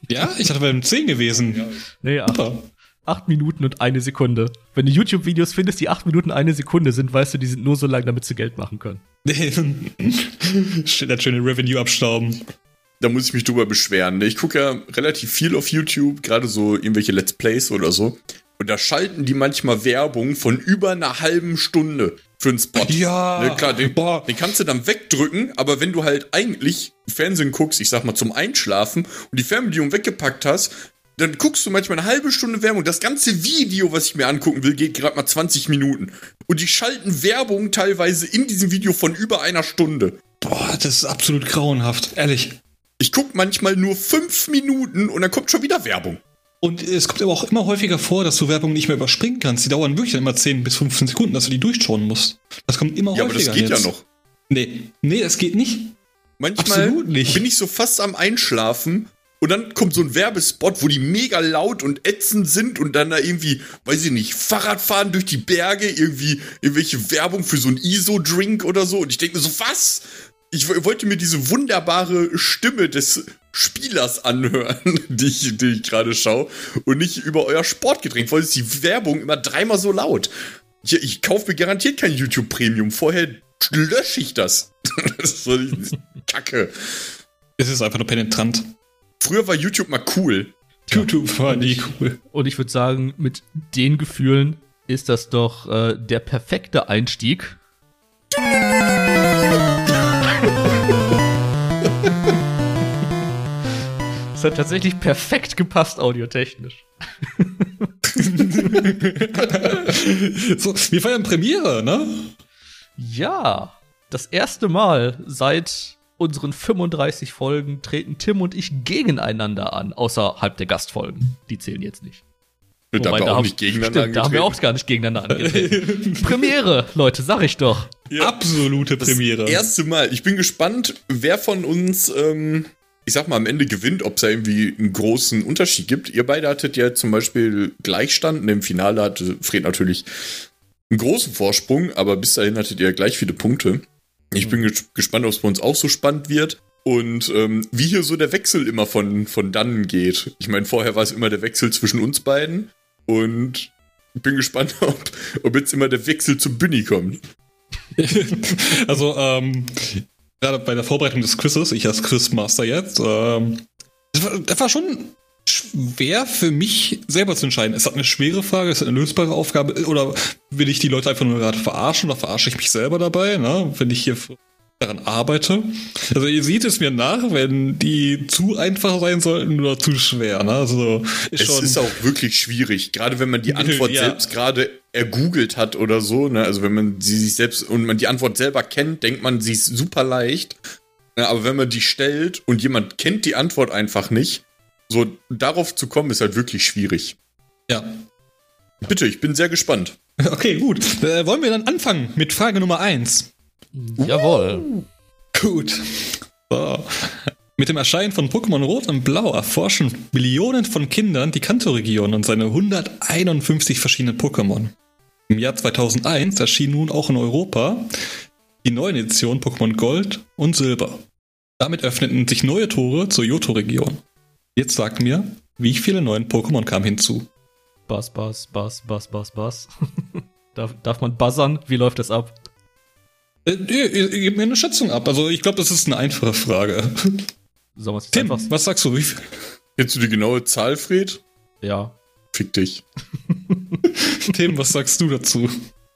Speaker 2: Ja, ich dachte, wir wären 10 gewesen.
Speaker 1: Nee, acht,
Speaker 2: Super.
Speaker 1: Acht Minuten und eine Sekunde. Wenn du YouTube-Videos findest, die acht Minuten eine Sekunde sind, weißt du, die sind nur so lang, damit sie Geld machen können.
Speaker 2: Das schöne Revenue abstauben.
Speaker 3: Da muss ich mich drüber beschweren. ne? Ich gucke ja relativ viel auf YouTube, gerade so irgendwelche Let's Plays oder so. Und da schalten die manchmal Werbung von über einer halben Stunde für einen Spot.
Speaker 2: Ja.
Speaker 3: Ne, klar, den,
Speaker 2: Boah.
Speaker 3: den kannst du dann wegdrücken, aber wenn du halt eigentlich Fernsehen guckst, ich sag mal zum Einschlafen und die Fernbedienung weggepackt hast, dann guckst du manchmal eine halbe Stunde Werbung. Das ganze Video, was ich mir angucken will, geht gerade mal 20 Minuten. Und die schalten Werbung teilweise in diesem Video von über einer Stunde.
Speaker 2: Boah, das ist absolut grauenhaft. Ehrlich.
Speaker 3: Ich guck manchmal nur fünf Minuten und dann kommt schon wieder Werbung.
Speaker 2: Und es kommt aber auch immer häufiger vor, dass du Werbung nicht mehr überspringen kannst. Die dauern wirklich dann immer 10 bis 15 Sekunden, dass du die durchschauen musst. Das kommt immer
Speaker 3: Ja, aber
Speaker 2: häufiger
Speaker 3: das geht
Speaker 2: jetzt.
Speaker 3: ja noch.
Speaker 2: Nee, nee, das geht nicht.
Speaker 3: Manchmal
Speaker 2: Absolut nicht.
Speaker 3: bin ich so fast am Einschlafen und dann kommt so ein Werbespot, wo die mega laut und ätzend sind und dann da irgendwie, weiß ich nicht, Fahrradfahren durch die Berge, irgendwie irgendwelche Werbung für so ein ISO-Drink oder so. Und ich denke mir so, was? Ich wollte mir diese wunderbare Stimme des Spielers anhören, die ich, die ich gerade schaue, und nicht über euer Sportgetränk, weil ist die Werbung immer dreimal so laut. Ich, ich kaufe mir garantiert kein YouTube Premium. Vorher lösche ich das. das ist so Kacke.
Speaker 2: Es ist einfach nur penetrant.
Speaker 3: Früher war YouTube mal cool.
Speaker 2: YouTube war nie cool.
Speaker 1: Und ich würde sagen, mit den Gefühlen ist das doch äh, der perfekte Einstieg. Das hat tatsächlich perfekt gepasst, audiotechnisch.
Speaker 2: so, wir feiern Premiere, ne?
Speaker 1: Ja, das erste Mal seit unseren 35 Folgen treten Tim und ich gegeneinander an, außerhalb der Gastfolgen. Die zählen jetzt nicht.
Speaker 3: Und da haben wir auch nicht gegeneinander
Speaker 1: stimmt, da haben wir auch gar nicht gegeneinander angetreten. Premiere, Leute, sag ich doch.
Speaker 3: Ja.
Speaker 2: Absolute
Speaker 3: Das
Speaker 2: Premiere.
Speaker 3: erste Mal. Ich bin gespannt, wer von uns, ähm, ich sag mal, am Ende gewinnt, ob es da irgendwie einen großen Unterschied gibt. Ihr beide hattet ja zum Beispiel Gleichstand und im Finale hatte Fred natürlich einen großen Vorsprung, aber bis dahin hattet ihr gleich viele Punkte. Ich bin ges gespannt, ob es bei uns auch so spannend wird. Und ähm, wie hier so der Wechsel immer von, von dannen geht. Ich meine, vorher war es immer der Wechsel zwischen uns beiden. Und ich bin gespannt, ob, ob jetzt immer der Wechsel zum Bunny kommt.
Speaker 2: Also, ähm, gerade bei der Vorbereitung des Quizzes, ich als Quizmaster jetzt, ähm, das war, das war schon schwer für mich selber zu entscheiden. Ist das eine schwere Frage, ist das eine lösbare Aufgabe oder will ich die Leute einfach nur gerade verarschen oder verarsche ich mich selber dabei, ne, wenn ich hier daran arbeite? Also ihr seht es mir nach, wenn die zu einfach sein sollten oder zu schwer, ne? Also ist
Speaker 3: Es ist auch wirklich schwierig, gerade wenn man die Antwort
Speaker 2: Ja.
Speaker 3: selbst gerade ergoogelt hat oder so, ne? Also wenn man sie sich selbst und man die Antwort selber kennt, denkt man, sie ist super leicht. Aber wenn man die stellt und jemand kennt die Antwort einfach nicht, so darauf zu kommen, ist halt wirklich schwierig.
Speaker 2: ja.
Speaker 3: Bitte, ich bin sehr gespannt.
Speaker 2: Okay, gut. Äh, wollen wir dann anfangen mit Frage Nummer eins?
Speaker 1: Jawohl.
Speaker 2: Gut. So. Mit dem Erscheinen von Pokémon Rot und Blau erforschen Millionen von Kindern die Kanto-Region und seine 151 verschiedenen Pokémon. Im Jahr 2001 erschien nun auch in Europa die neue Edition Pokémon Gold und Silber. Damit öffneten sich neue Tore zur Johto-Region. Jetzt sagt mir, wie viele neuen Pokémon kamen hinzu?
Speaker 1: Bass, Bass, Bass, Bass, Bass, Bass. darf, darf man buzzern? Wie läuft das ab?
Speaker 2: Äh, gebt mir eine Schätzung ab. Also ich glaube, das ist eine einfache Frage.
Speaker 1: Sollen
Speaker 2: Tim,
Speaker 1: einfach
Speaker 2: was sagst du? Wie viel?
Speaker 3: Kennst du die genaue Zahl, Fred?
Speaker 1: Ja.
Speaker 3: Fick dich.
Speaker 2: Tim, was sagst du dazu?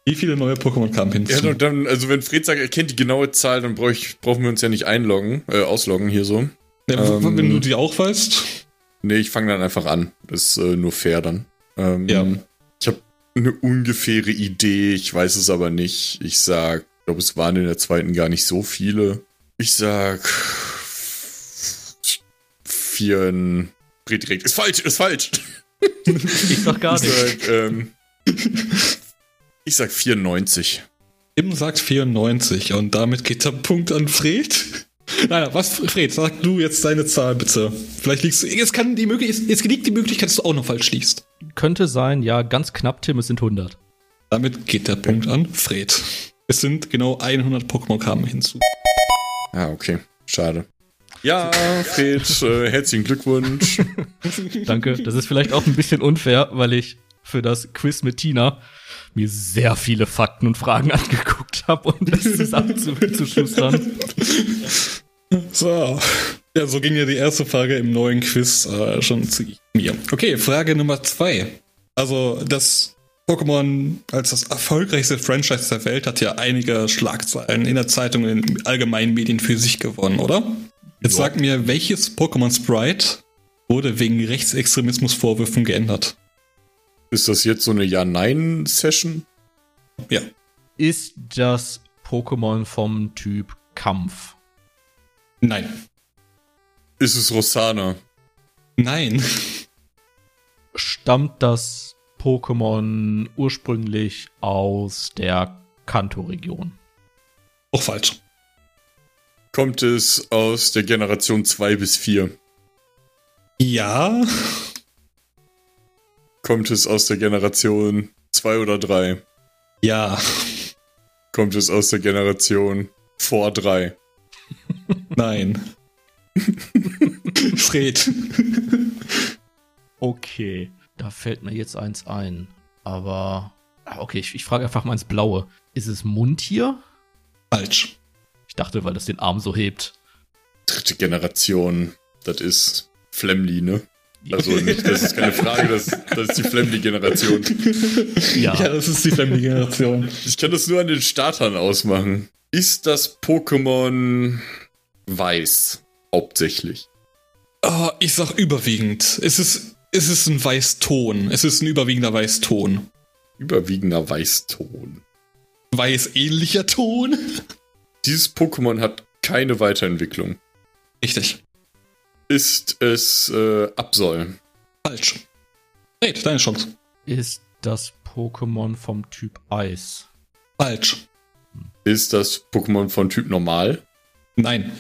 Speaker 2: Wie viele neue Pokémon kamen hinzu?
Speaker 3: Ja, dann, dann, also wenn Fred sagt, er kennt die genaue Zahl, dann brauch ich, brauchen wir uns ja nicht einloggen, äh, ausloggen hier so.
Speaker 2: Ja,
Speaker 3: ähm,
Speaker 2: wenn du die auch weißt.
Speaker 3: Nee, ich fange dann einfach an. Das ist äh, nur fair dann. Ähm,
Speaker 2: Ja.
Speaker 3: Ich habe eine ungefähre Idee, ich weiß es aber nicht. Ich sag, ich glaube, es waren in der zweiten gar nicht so viele. Ich sag vier. Fred direkt. Ist falsch, ist falsch.
Speaker 1: Ich sag gar
Speaker 3: Ich
Speaker 1: nicht.
Speaker 3: sag, ähm, ich sag 94.
Speaker 2: Tim sagt 94 und damit geht der Punkt an Fred. Nein, was, Fred, sag du jetzt deine Zahl bitte. Vielleicht liegst du. Jetzt kann die Möglichkeit, jetzt liegt die Möglichkeit, dass du auch noch falsch liegst.
Speaker 1: Könnte sein, ja, ganz knapp, Tim, es sind 100.
Speaker 2: Damit geht der Punkt an Fred. Es sind genau 100 Pokémon kamen hinzu.
Speaker 3: Ah, okay. Schade. Ja, Fred, äh, herzlichen Glückwunsch.
Speaker 1: Danke. Das ist vielleicht auch ein bisschen unfair, weil ich für das Quiz mit Tina mir sehr viele Fakten und Fragen angeguckt habe, um das zusammenzuschustern.
Speaker 2: So. Ja, so ging ja die erste Frage im neuen Quiz äh, schon zu mir. Okay, Frage Nummer zwei. Also, das Pokémon als das erfolgreichste Franchise der Welt hat ja einige Schlagzeilen in der Zeitung und in allgemeinen Medien für sich gewonnen, oder? Jetzt
Speaker 3: Ja.
Speaker 2: sag mir, welches Pokémon Sprite wurde wegen Rechtsextremismusvorwürfen geändert?
Speaker 3: Ist das jetzt so eine Ja-Nein-Session?
Speaker 2: Ja.
Speaker 1: Ist das Pokémon vom Typ Kampf?
Speaker 2: Nein.
Speaker 3: Ist es Rosana?
Speaker 2: Nein.
Speaker 1: Stammt das Pokémon ursprünglich aus der Kanto-Region?
Speaker 2: Auch falsch.
Speaker 3: Kommt es aus der Generation 2 bis 4?
Speaker 2: Ja.
Speaker 3: Kommt es aus der Generation 2 oder 3?
Speaker 2: Ja.
Speaker 3: Kommt es aus der Generation vor 3?
Speaker 2: Nein. Fred.
Speaker 1: Okay, da fällt mir jetzt eins ein. Aber, ah, okay, ich, ich frage einfach mal ins Blaue. Ist es Mundtier?
Speaker 2: Falsch.
Speaker 1: Ich dachte, weil das den Arm so hebt.
Speaker 3: Dritte Generation. Das ist Flemly, ne? Also nicht, das ist keine Frage, das, das ist die Flemly-Generation.
Speaker 1: Ja,
Speaker 2: Ja, das ist die Family-Generation.
Speaker 3: Ich kann das nur an den Startern ausmachen. Ist das Pokémon weiß? Hauptsächlich.
Speaker 2: Oh, ich sag überwiegend. Es ist, es ist ein Weißton. Es ist ein überwiegender Weißton.
Speaker 3: Überwiegender Weißton.
Speaker 2: Weiß-ähnlicher Ton.
Speaker 3: Dieses Pokémon hat keine Weiterentwicklung.
Speaker 2: Richtig.
Speaker 3: Ist es äh, Absol?
Speaker 2: Falsch. Fred, deine Chance.
Speaker 1: ist das Pokémon vom Typ Eis?
Speaker 2: Falsch.
Speaker 3: Ist das Pokémon von Typ Normal?
Speaker 2: Nein.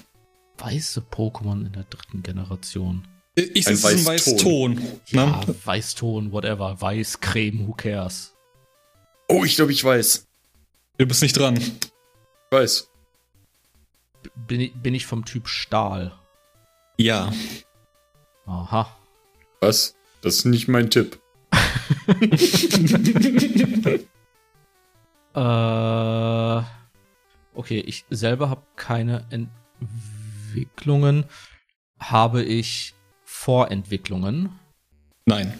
Speaker 1: Weiße Pokémon in der dritten Generation.
Speaker 2: Ich
Speaker 3: Ein
Speaker 2: es ist ein
Speaker 3: Weißton.
Speaker 2: Weißton.
Speaker 1: Ja,
Speaker 2: Ne?
Speaker 1: Weißton, whatever. Weiß, Creme, who cares?
Speaker 3: Oh, ich glaube, ich weiß.
Speaker 2: Du bist nicht dran.
Speaker 3: Ich weiß.
Speaker 1: Bin ich, bin ich vom Typ Stahl?
Speaker 2: Ja.
Speaker 1: Aha.
Speaker 3: Was? Das ist nicht mein Tipp.
Speaker 1: Äh, okay, ich selber habe keine Entwicklungen. Habe ich Vorentwicklungen?
Speaker 2: Nein.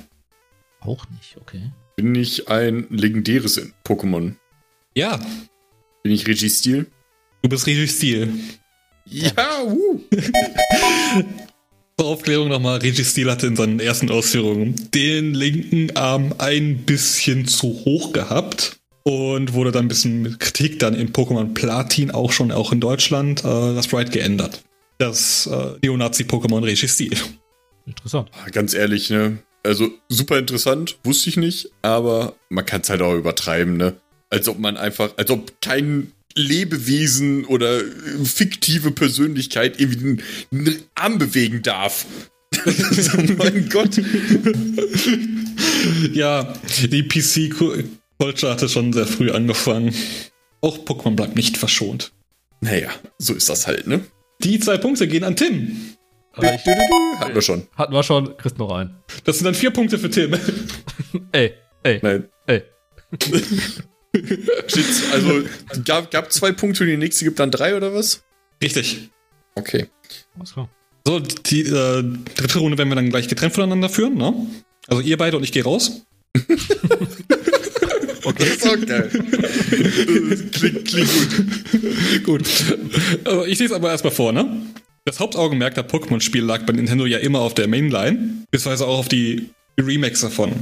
Speaker 1: Auch nicht, okay.
Speaker 3: Bin ich ein legendäres Pokémon?
Speaker 2: Ja.
Speaker 3: Bin ich Registil?
Speaker 2: Du bist Registil.
Speaker 3: Ja, uh.
Speaker 2: Zur Aufklärung nochmal, Registil hatte in seinen ersten Ausführungen den linken Arm ein bisschen zu hoch gehabt und wurde dann ein bisschen mit Kritik dann in Pokémon Platin auch schon auch in Deutschland äh, das Sprite geändert. Das äh, Neonazi-Pokémon Registil.
Speaker 1: Interessant.
Speaker 3: Ganz ehrlich, ne? Also super interessant, wusste ich nicht, aber man kann es halt auch übertreiben, ne? Als ob man einfach, als ob kein Lebewesen oder äh, fiktive Persönlichkeit irgendwie einen, einen Arm bewegen darf. so, mein Gott.
Speaker 2: ja, die PC-Culture hatte schon sehr früh angefangen. Auch Pokémon bleibt nicht verschont.
Speaker 3: Naja, so ist das halt, ne?
Speaker 2: Die zwei Punkte gehen an Tim.
Speaker 3: Hatten wir schon.
Speaker 1: hatten wir schon, kriegst noch einen.
Speaker 2: Das sind dann vier Punkte für Tim.
Speaker 1: Ey, ey,
Speaker 3: Nein.
Speaker 1: ey.
Speaker 3: Shit, also gab, gab zwei Punkte und die nächste gibt dann drei oder was?
Speaker 2: Richtig.
Speaker 3: Okay.
Speaker 1: Alles klar.
Speaker 2: So, die äh, dritte Runde werden wir dann gleich getrennt voneinander führen, ne? Also ihr beide und ich gehe raus.
Speaker 3: Okay. Das geil. klingt, klingt gut.
Speaker 2: Gut. Also ich lese aber erstmal vor, ne? Das Hauptaugenmerk der Pokémon-Spiele lag bei Nintendo ja immer auf der Mainline, beziehungsweise auch auf die Remakes davon.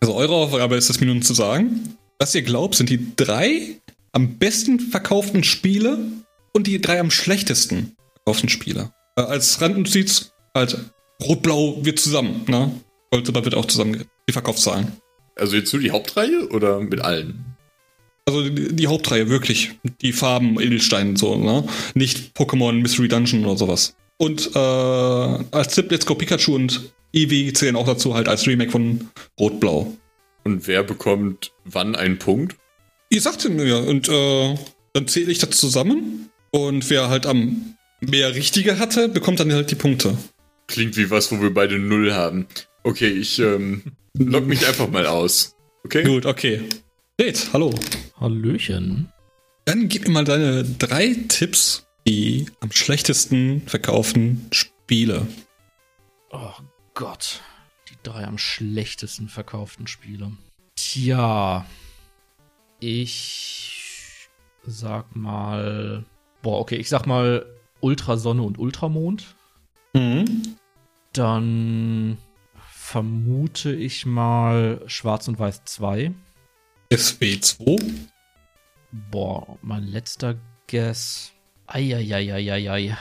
Speaker 2: Also eure Aufgabe ist es mir nun zu sagen, was ihr glaubt, sind die drei am besten verkauften Spiele und die drei am schlechtesten verkauften Spiele. Äh, als Randnotiz, halt, Rot-Blau wird zusammen, ne? Gold oder wird auch zusammen die Verkaufszahlen.
Speaker 3: Also jetzt nur die Hauptreihe oder mit allen?
Speaker 2: Also die, die Hauptreihe, wirklich. Die Farben, Edelstein, so, ne? Nicht Pokémon Mystery Dungeon oder sowas. Und äh, als Tipp, Let's Go Pikachu und Eevee zählen auch dazu, halt als Remake von Rot-Blau.
Speaker 3: Und wer bekommt wann einen Punkt?
Speaker 2: Ihr sagt mir, und äh, dann zähle ich das zusammen. Und wer halt am mehr Richtige hatte, bekommt dann halt die Punkte.
Speaker 3: Klingt wie was, wo wir beide null haben. Okay, ich ähm, log mich einfach mal aus. Okay?
Speaker 2: Gut, okay. Red, hallo.
Speaker 1: Hallöchen.
Speaker 2: Dann gib mir mal deine drei Tipps, die am schlechtesten verkauften Spiele.
Speaker 1: Oh Gott. Die drei am schlechtesten verkauften Spiele. Tja. Ich sag mal. Boah, okay, ich sag mal Ultrasonne und Ultramond.
Speaker 2: Mhm.
Speaker 1: Dann vermute ich mal Schwarz und Weiß 2.
Speaker 2: SW2.
Speaker 1: Boah, mein letzter Guess. Eieieiei.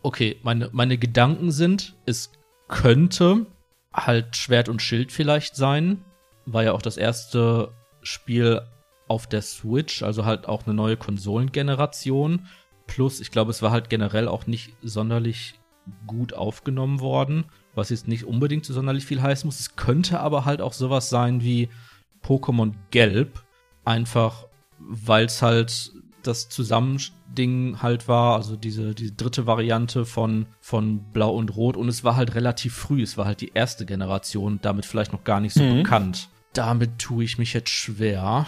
Speaker 1: Okay, meine, meine Gedanken sind, es könnte halt Schwert und Schild vielleicht sein. War ja auch das erste Spiel auf der Switch, also halt auch eine neue Konsolengeneration. Plus, ich glaube, es war halt generell auch nicht sonderlich gut aufgenommen worden, was jetzt nicht unbedingt so sonderlich viel heißen muss. Es könnte aber halt auch sowas sein wie Pokémon Gelb, einfach weil es halt das Zusammending halt war, also diese, die dritte Variante von, von Blau und Rot und es war halt relativ früh, es war halt die erste Generation, damit vielleicht noch gar nicht so
Speaker 2: Mhm.
Speaker 1: bekannt. Damit tue ich mich jetzt schwer.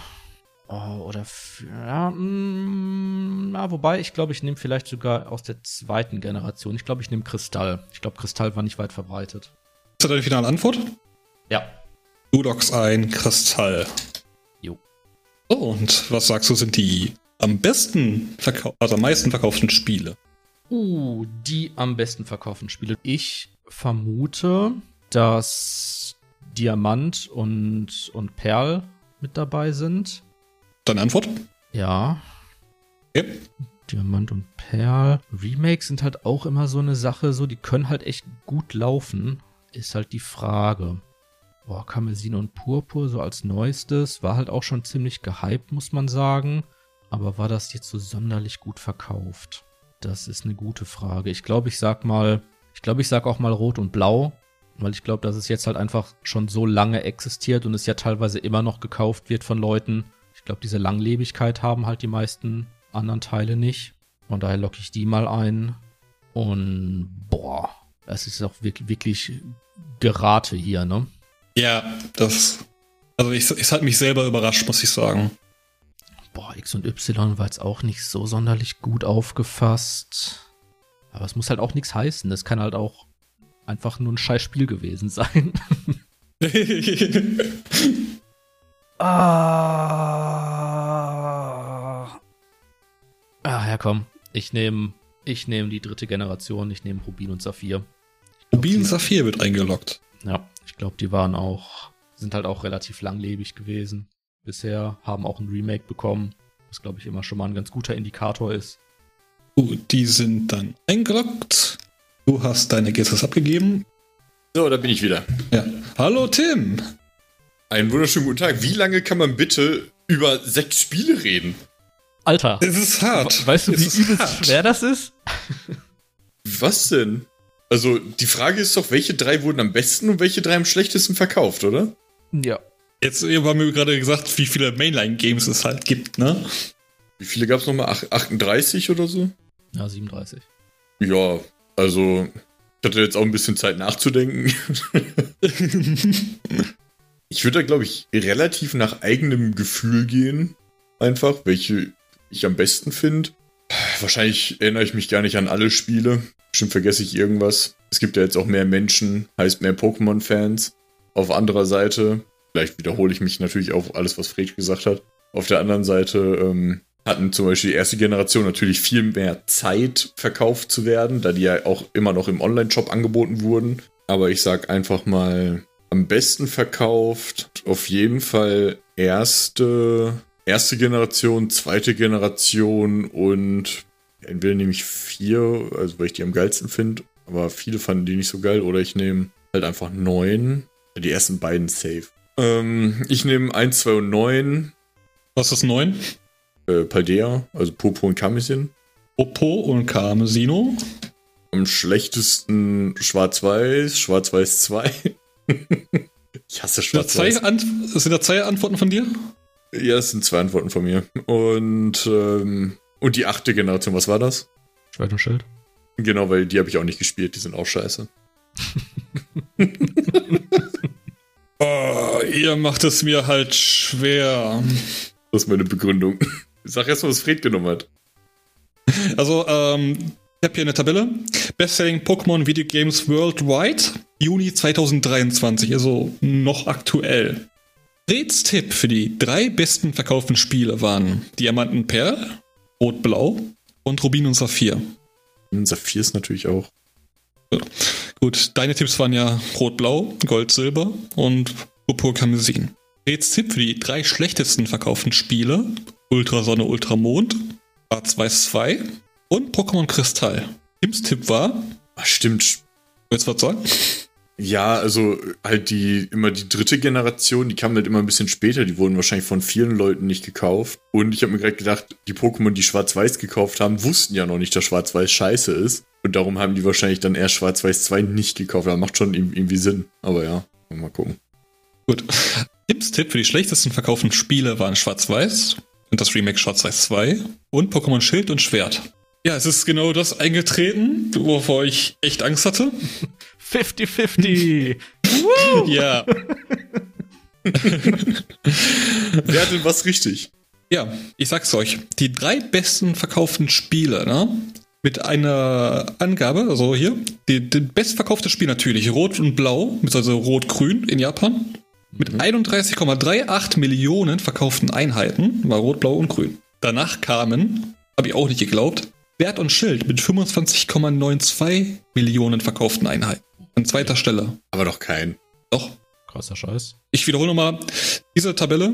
Speaker 1: Oh, oder ja, mm, na, wobei, ich glaube, ich nehme vielleicht sogar aus der zweiten Generation. Ich glaube, ich nehme Kristall. Ich glaube, Kristall war nicht weit verbreitet.
Speaker 2: Ist das deine finale Antwort?
Speaker 1: Ja.
Speaker 2: Du loggst ein Kristall.
Speaker 1: Jo.
Speaker 2: So, und was sagst du, sind die am besten, verkau also am meisten verkauften Spiele?
Speaker 1: Uh, die am besten verkauften Spiele. Ich vermute, dass Diamant und, und Perl mit dabei sind.
Speaker 2: Deine Antwort?
Speaker 1: Ja,
Speaker 2: Okay.
Speaker 1: Diamant und Perl. Remakes sind halt auch immer so eine Sache, so, die können halt echt gut laufen. Ist halt die Frage. Boah, Kamezin und Purpur so als neuestes. War halt auch schon ziemlich gehypt, muss man sagen. Aber war das jetzt so sonderlich gut verkauft? Das ist eine gute Frage. Ich glaube, ich sag mal, ich glaube, ich sag auch mal Rot und Blau, weil ich glaube, dass es jetzt halt einfach schon so lange existiert und es ja teilweise immer noch gekauft wird von Leuten. Ich glaube, diese Langlebigkeit haben halt die meisten anderen Teile nicht. Von daher locke ich die mal ein. Und boah, das ist auch wirklich, wirklich Gerate hier, ne?
Speaker 2: Ja, das. Also, ich, es hat mich selber überrascht, muss ich sagen.
Speaker 1: Boah, X und Y war jetzt auch nicht so sonderlich gut aufgefasst. Aber es muss halt auch nichts heißen. Das kann halt auch einfach nur ein scheiß Spiel gewesen sein. ah. Ah, ja, komm. Ich nehme ich nehm die dritte Generation. Ich nehme Rubin und Saphir.
Speaker 2: Rubin Saphir wird eingeloggt.
Speaker 1: Ja, ich glaube, die waren auch, sind halt auch relativ langlebig gewesen. Bisher haben auch ein Remake bekommen, was glaube ich immer schon mal ein ganz guter Indikator ist.
Speaker 2: Gut, die sind dann eingeloggt. Du hast deine Guesses abgegeben.
Speaker 3: So, da bin ich wieder.
Speaker 2: Ja. Hallo Tim.
Speaker 3: Einen wunderschönen guten Tag. Wie lange kann man bitte über sechs Spiele reden?
Speaker 1: Alter,
Speaker 2: Es ist hart.
Speaker 1: weißt du,
Speaker 2: es
Speaker 1: wie übelst
Speaker 2: hart.
Speaker 1: schwer das ist?
Speaker 3: Was denn? Also, die Frage ist doch, welche drei wurden am besten und welche drei am schlechtesten verkauft, oder?
Speaker 1: Ja.
Speaker 2: Jetzt haben wir gerade gesagt, wie viele Mainline-Games es halt gibt, ne?
Speaker 3: Wie viele gab es nochmal? Ach- 38 oder so?
Speaker 1: Ja, 37.
Speaker 3: Ja, also, ich hatte jetzt auch ein bisschen Zeit nachzudenken. ich würde da, glaube ich, relativ nach eigenem Gefühl gehen. Einfach, welche ich am besten finde. Wahrscheinlich erinnere ich mich gar nicht an alle Spiele. Bestimmt vergesse ich irgendwas. Es gibt ja jetzt auch mehr Menschen, heißt mehr Pokémon-Fans. auf anderer Seite, vielleicht wiederhole ich mich natürlich auf alles, was Fred gesagt hat. Auf der anderen Seite ähm, hatten zum Beispiel die erste Generation natürlich viel mehr Zeit verkauft zu werden, da die ja auch immer noch im Online-Shop angeboten wurden. Aber ich sag einfach mal, am besten verkauft auf jeden Fall erste, erste Generation, zweite Generation und entweder nehme ich vier, also weil ich die am geilsten finde, aber viele fanden die nicht so geil, oder ich nehme halt einfach neun. Die ersten beiden safe. Ähm, ich nehme 1, 2 und 9.
Speaker 2: Was ist 9?
Speaker 3: Äh, Paldea, also Popo und Karmesin.
Speaker 2: Popo und Karmesino.
Speaker 3: Am schlechtesten Schwarz-Weiß, Schwarz-Weiß 2. ich hasse Schwarz-Weiß.
Speaker 2: Sind da zwei Antworten von dir?
Speaker 3: Ja, es sind zwei Antworten von mir. Und, ähm, und die achte Generation, was war das?
Speaker 1: Schwert und Schild.
Speaker 3: Genau, weil die habe ich auch nicht gespielt, die sind auch scheiße.
Speaker 2: oh, ihr macht es mir halt schwer.
Speaker 3: Das ist meine Begründung. Sag erst mal, was Fred genommen hat.
Speaker 2: Also, ähm, ich habe hier eine Tabelle. Bestselling Pokémon Video Games Worldwide, Juni 2023, also noch aktuell. Freds Tipp für die drei besten verkauften Spiele waren Diamanten Perl, Rot-Blau und Rubin und Saphir.
Speaker 3: Saphir ist natürlich auch.
Speaker 2: Ja. Gut, deine Tipps waren ja Rot-Blau, Gold-Silber und Purpur-Karmesin. Freds Tipp für die drei schlechtesten verkauften Spiele Ultrasonne, Ultramond, Schwarz-Weiß 2 und Pokémon Kristall. Tims Tipp war.
Speaker 3: Ach, stimmt.
Speaker 2: Willst du was sagen?
Speaker 3: Ja, also halt die immer die dritte Generation, die kam halt immer ein bisschen später, die wurden wahrscheinlich von vielen Leuten nicht gekauft. Und ich habe mir gerade gedacht, die Pokémon, die Schwarz-Weiß gekauft haben, wussten ja noch nicht, dass Schwarz-Weiß scheiße ist. Und darum haben die wahrscheinlich dann erst Schwarz-Weiß 2 nicht gekauft. Das macht schon irgendwie Sinn. Aber ja, mal gucken.
Speaker 2: Gut. Tips Tipp für die schlechtesten verkauften Spiele waren Schwarz-Weiß und das Remake Schwarz-Weiß 2 und Pokémon Schild und Schwert. Ja, es ist genau das eingetreten, wovor ich echt Angst hatte.
Speaker 1: 50-50.
Speaker 2: ja.
Speaker 3: Wer hat denn was richtig?
Speaker 2: Ja, ich sag's euch. Die drei besten verkauften Spiele, ne? Mit einer Angabe, also hier, die, die bestverkaufte Spiel natürlich, Rot und Blau, also Rot-Grün in Japan, mit 31,38 Millionen verkauften Einheiten, war Rot, Blau und Grün. Danach kamen, habe ich auch nicht geglaubt, Schwert und Schild mit 25,92 Millionen verkauften Einheiten. An zweiter Stelle.
Speaker 3: Aber doch kein.
Speaker 2: Doch.
Speaker 1: Krasser Scheiß.
Speaker 2: Ich wiederhole nochmal, diese Tabelle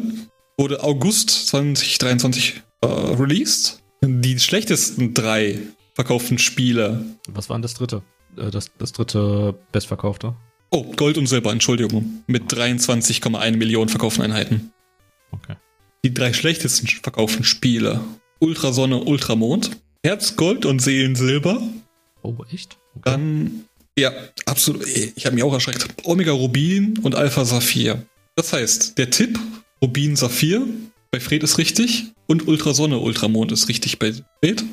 Speaker 2: wurde August 2023 äh, released. Die schlechtesten drei verkauften Spiele.
Speaker 1: Was war denn das dritte? Äh, das, das dritte bestverkaufte?
Speaker 2: Oh, Gold und Silber, Entschuldigung. Mit 23,1 Millionen verkauften Einheiten.
Speaker 1: Okay.
Speaker 2: Die drei schlechtesten verkauften Spiele. Ultrasonne, Ultramond. Herz, Gold und Seelensilber.
Speaker 1: Oh, echt? Okay.
Speaker 2: Dann, ja, absolut. Ich habe mich auch erschreckt. Omega Rubin und Alpha Saphir. Das heißt, der Tipp Rubin Saphir bei Fred ist richtig und Ultrasonne Ultramond ist richtig bei Fred.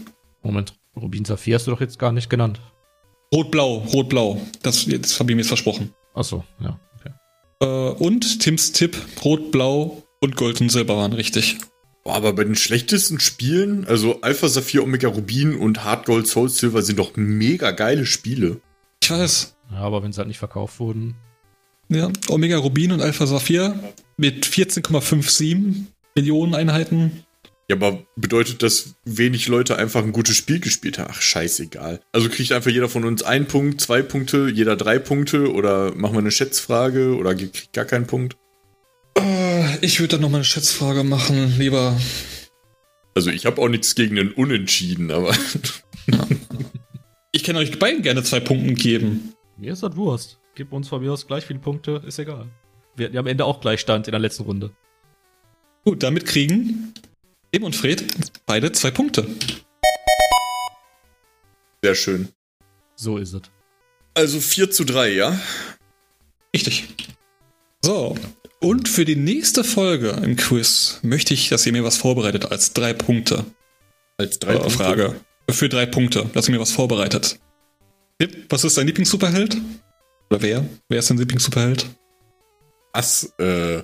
Speaker 1: Moment, Rubin Saphir hast du doch jetzt gar nicht genannt.
Speaker 2: Rot-Blau, Rot-Blau. Das, das habe ich mir jetzt versprochen.
Speaker 1: Achso, ja. Okay.
Speaker 2: Äh, und Tims Tipp Rot-Blau und Gold und Silber waren richtig.
Speaker 3: Boah, aber bei den schlechtesten Spielen, also Alpha Saphir, Omega Rubin und Hard Gold Soul Silver sind doch mega geile Spiele.
Speaker 2: Ich weiß.
Speaker 1: Ja, aber wenn sie halt nicht verkauft wurden.
Speaker 2: Ja, Omega Rubin und Alpha Saphir mit 14,57 Millionen Einheiten.
Speaker 3: Ja, aber bedeutet das, wenig Leute einfach ein gutes Spiel gespielt haben? Ach, scheißegal. Also kriegt einfach jeder von uns einen Punkt, zwei Punkte, jeder drei Punkte oder machen wir eine Schätzfrage oder kriegt gar keinen Punkt?
Speaker 2: Äh, ich würde dann nochmal eine Schätzfrage machen, lieber.
Speaker 3: Also ich habe auch nichts gegen den Unentschieden, aber.
Speaker 2: ich kann euch beiden gerne zwei Punkte geben.
Speaker 1: Mir ist das Wurst. Gib uns von mir aus gleich viele Punkte, ist egal. Wir hatten ja am Ende auch Gleichstand in der letzten Runde.
Speaker 2: Gut, damit kriegen Tim und Fred beide zwei Punkte.
Speaker 3: Sehr schön.
Speaker 1: So ist es.
Speaker 3: Also 4 zu 3, ja?
Speaker 2: Richtig. So, und für die nächste Folge im Quiz möchte ich, dass ihr mir was vorbereitet als drei Punkte.
Speaker 3: Als drei
Speaker 2: äh,
Speaker 3: Punkte?
Speaker 2: Frage. Für drei Punkte, dass ihr mir was vorbereitet. Tipp, was ist dein Lieblingssuperheld? Oder wer? Wer ist dein Lieblingssuperheld?
Speaker 3: Was? Äh.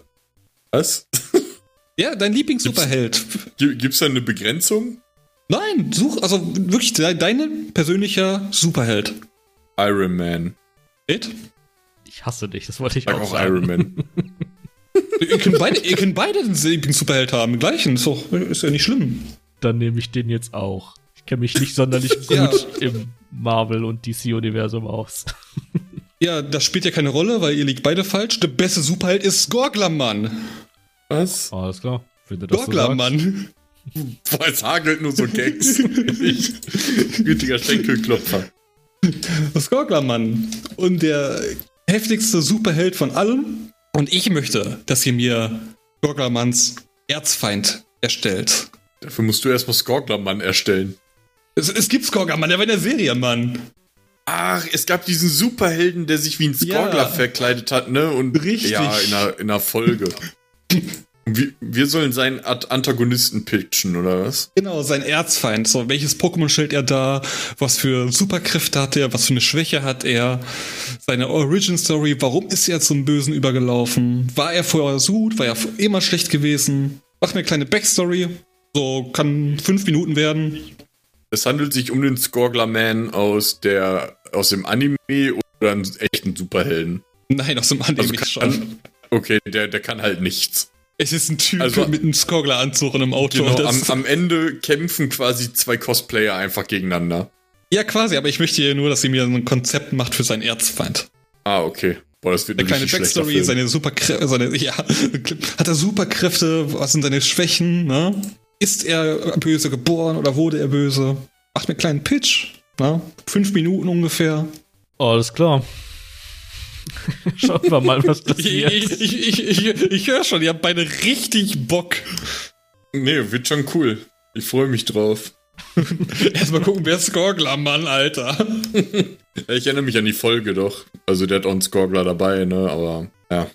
Speaker 3: Was?
Speaker 2: Ja, dein Lieblingssuperheld.
Speaker 3: Gibt's da eine Begrenzung?
Speaker 2: Nein, such, also wirklich dein persönlicher Superheld.
Speaker 3: Iron Man.
Speaker 2: Ed?
Speaker 1: Ich hasse dich, das wollte ich
Speaker 3: Sag
Speaker 1: auch,
Speaker 3: auch
Speaker 1: sagen.
Speaker 3: Iron Man.
Speaker 2: ihr, könnt beide, ihr könnt beide den Lieblings-Superheld haben. Den gleichen. Ist, doch, ist ja nicht schlimm.
Speaker 1: Dann nehme ich den jetzt auch. Ich kenne mich nicht sonderlich gut
Speaker 2: Ja.
Speaker 1: im Marvel- und DC-Universum aus.
Speaker 2: Ja, das spielt ja keine Rolle, weil ihr liegt beide falsch. Der beste Superheld ist Gorglermann.
Speaker 3: Was?
Speaker 1: Alles klar. Das so.
Speaker 3: Boah, es hagelt nur so Gags. gütiger Schenkelklopfer.
Speaker 2: Das Gorglermann. Und der heftigste Superheld von allen. Und ich möchte, dass ihr mir Gorglermanns Erzfeind erstellt.
Speaker 3: Dafür musst du erstmal Skorglermann erstellen.
Speaker 2: Es, es gibt Gorglermann, der war in der Serie, Mann.
Speaker 3: Ach, es gab diesen Superhelden, der sich wie ein Skorgler
Speaker 2: Ja.
Speaker 3: verkleidet hat, ne? Und
Speaker 2: Richtig.
Speaker 3: Ja, in einer, in einer Folge. Wir, wir sollen seinen Ad- Antagonisten pitchen, oder was?
Speaker 2: Genau, sein Erzfeind. So, welches Pokémon stellt er da? Was für Superkräfte hat er? Was für eine Schwäche hat er? Seine Origin Story. Warum ist er zum Bösen übergelaufen? War er vorher so gut? War er immer schlecht gewesen? Mach mir eine kleine Backstory. So, kann fünf Minuten werden.
Speaker 3: Es handelt sich um den Skorglerman aus der, aus dem Anime oder einen echten Superhelden.
Speaker 2: Nein, aus dem Anime
Speaker 3: Also kann,
Speaker 2: schon.
Speaker 3: okay, der, der kann halt nichts.
Speaker 2: Es ist ein Typ
Speaker 3: Also-
Speaker 2: mit einem Skorgler-Anzug und einem Auto.
Speaker 3: Genau, am, am Ende kämpfen quasi zwei Cosplayer einfach gegeneinander.
Speaker 2: ja, quasi, aber ich möchte hier nur, dass ihr mir ein Konzept macht für seinen Erzfeind.
Speaker 3: Ah, okay. Boah, das wird
Speaker 2: Eine
Speaker 3: ein
Speaker 2: kleine Backstory, seine Superkräfte, seine, ja, hat er Superkräfte, was sind seine Schwächen, ne? Ist er böse geboren oder wurde er böse? Macht mir einen kleinen Pitch, ne? Fünf Minuten ungefähr.
Speaker 1: Alles klar. Schauen wir mal, was
Speaker 2: Ich,
Speaker 1: passiert.
Speaker 2: ich, ich, ich, ich, ich höre schon, ihr habt beide richtig Bock.
Speaker 3: Nee, wird schon cool. Ich freue mich drauf.
Speaker 2: Erstmal gucken, wer ist Skorgler, Mann, Alter.
Speaker 3: Ich erinnere mich an die Folge doch. Also der hat auch einen Skorgler dabei, ne? Aber ja.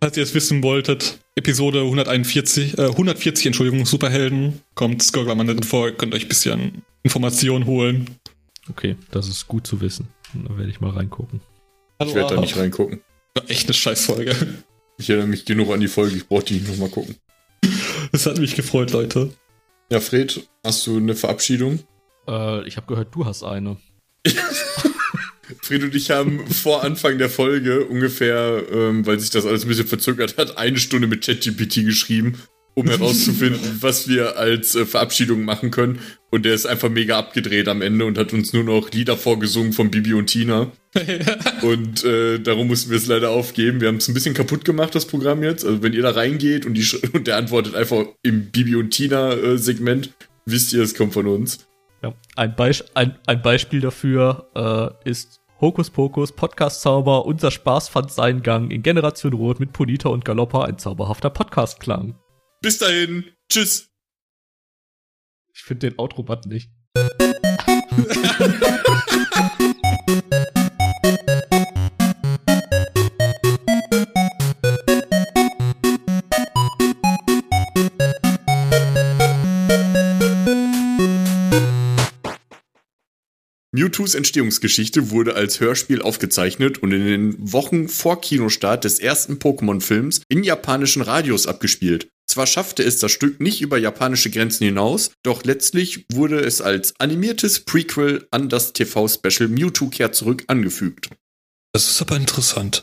Speaker 2: Falls ihr es wissen wolltet, Episode 141, äh, 140, Entschuldigung, Superhelden, kommt Skorglermann drin vor, könnt euch ein bisschen Informationen holen.
Speaker 1: Okay, das ist gut zu wissen. Da werde ich mal reingucken.
Speaker 2: Hallo,
Speaker 3: Ich werde da nicht reingucken.
Speaker 2: War echt eine Scheißfolge.
Speaker 3: Ich erinnere mich genug an die Folge, ich brauche die nicht nochmal gucken.
Speaker 2: Es hat mich gefreut, Leute.
Speaker 3: Ja, Fred, hast du eine Verabschiedung?
Speaker 1: Äh, ich habe gehört, du hast eine.
Speaker 3: Fred und ich haben vor Anfang der Folge ungefähr, ähm, weil sich das alles ein bisschen verzögert hat, eine Stunde mit ChatGPT geschrieben, um herauszufinden, was wir als äh, Verabschiedung machen können. Und der ist einfach mega abgedreht am Ende und hat uns nur noch Lieder vorgesungen von Bibi und Tina. Und äh, darum mussten wir es leider aufgeben. Wir haben es ein bisschen kaputt gemacht, das Programm jetzt. Also wenn ihr da reingeht und, die, und der antwortet einfach im Bibi und Tina-Segment, wisst ihr, es kommt von uns.
Speaker 1: Ja. Ein, Beis ein, ein Beispiel dafür äh, ist Hokus Pokus, Podcast-Zauber, unser Spaß fand seinen Gang in Generation Rot mit Polita und Galoppa, ein zauberhafter Podcast-Klang.
Speaker 3: Bis dahin. Tschüss.
Speaker 1: Ich finde den Outro-Button nicht.
Speaker 3: Mewtwo's Entstehungsgeschichte wurde als Hörspiel aufgezeichnet und in den Wochen vor Kinostart des ersten Pokémon-Films in japanischen Radios abgespielt. Zwar schaffte es das Stück nicht über japanische Grenzen hinaus, doch letztlich wurde es als animiertes Prequel an das TV-Special Mewtwo kehrt zurück angefügt.
Speaker 2: Das ist aber interessant.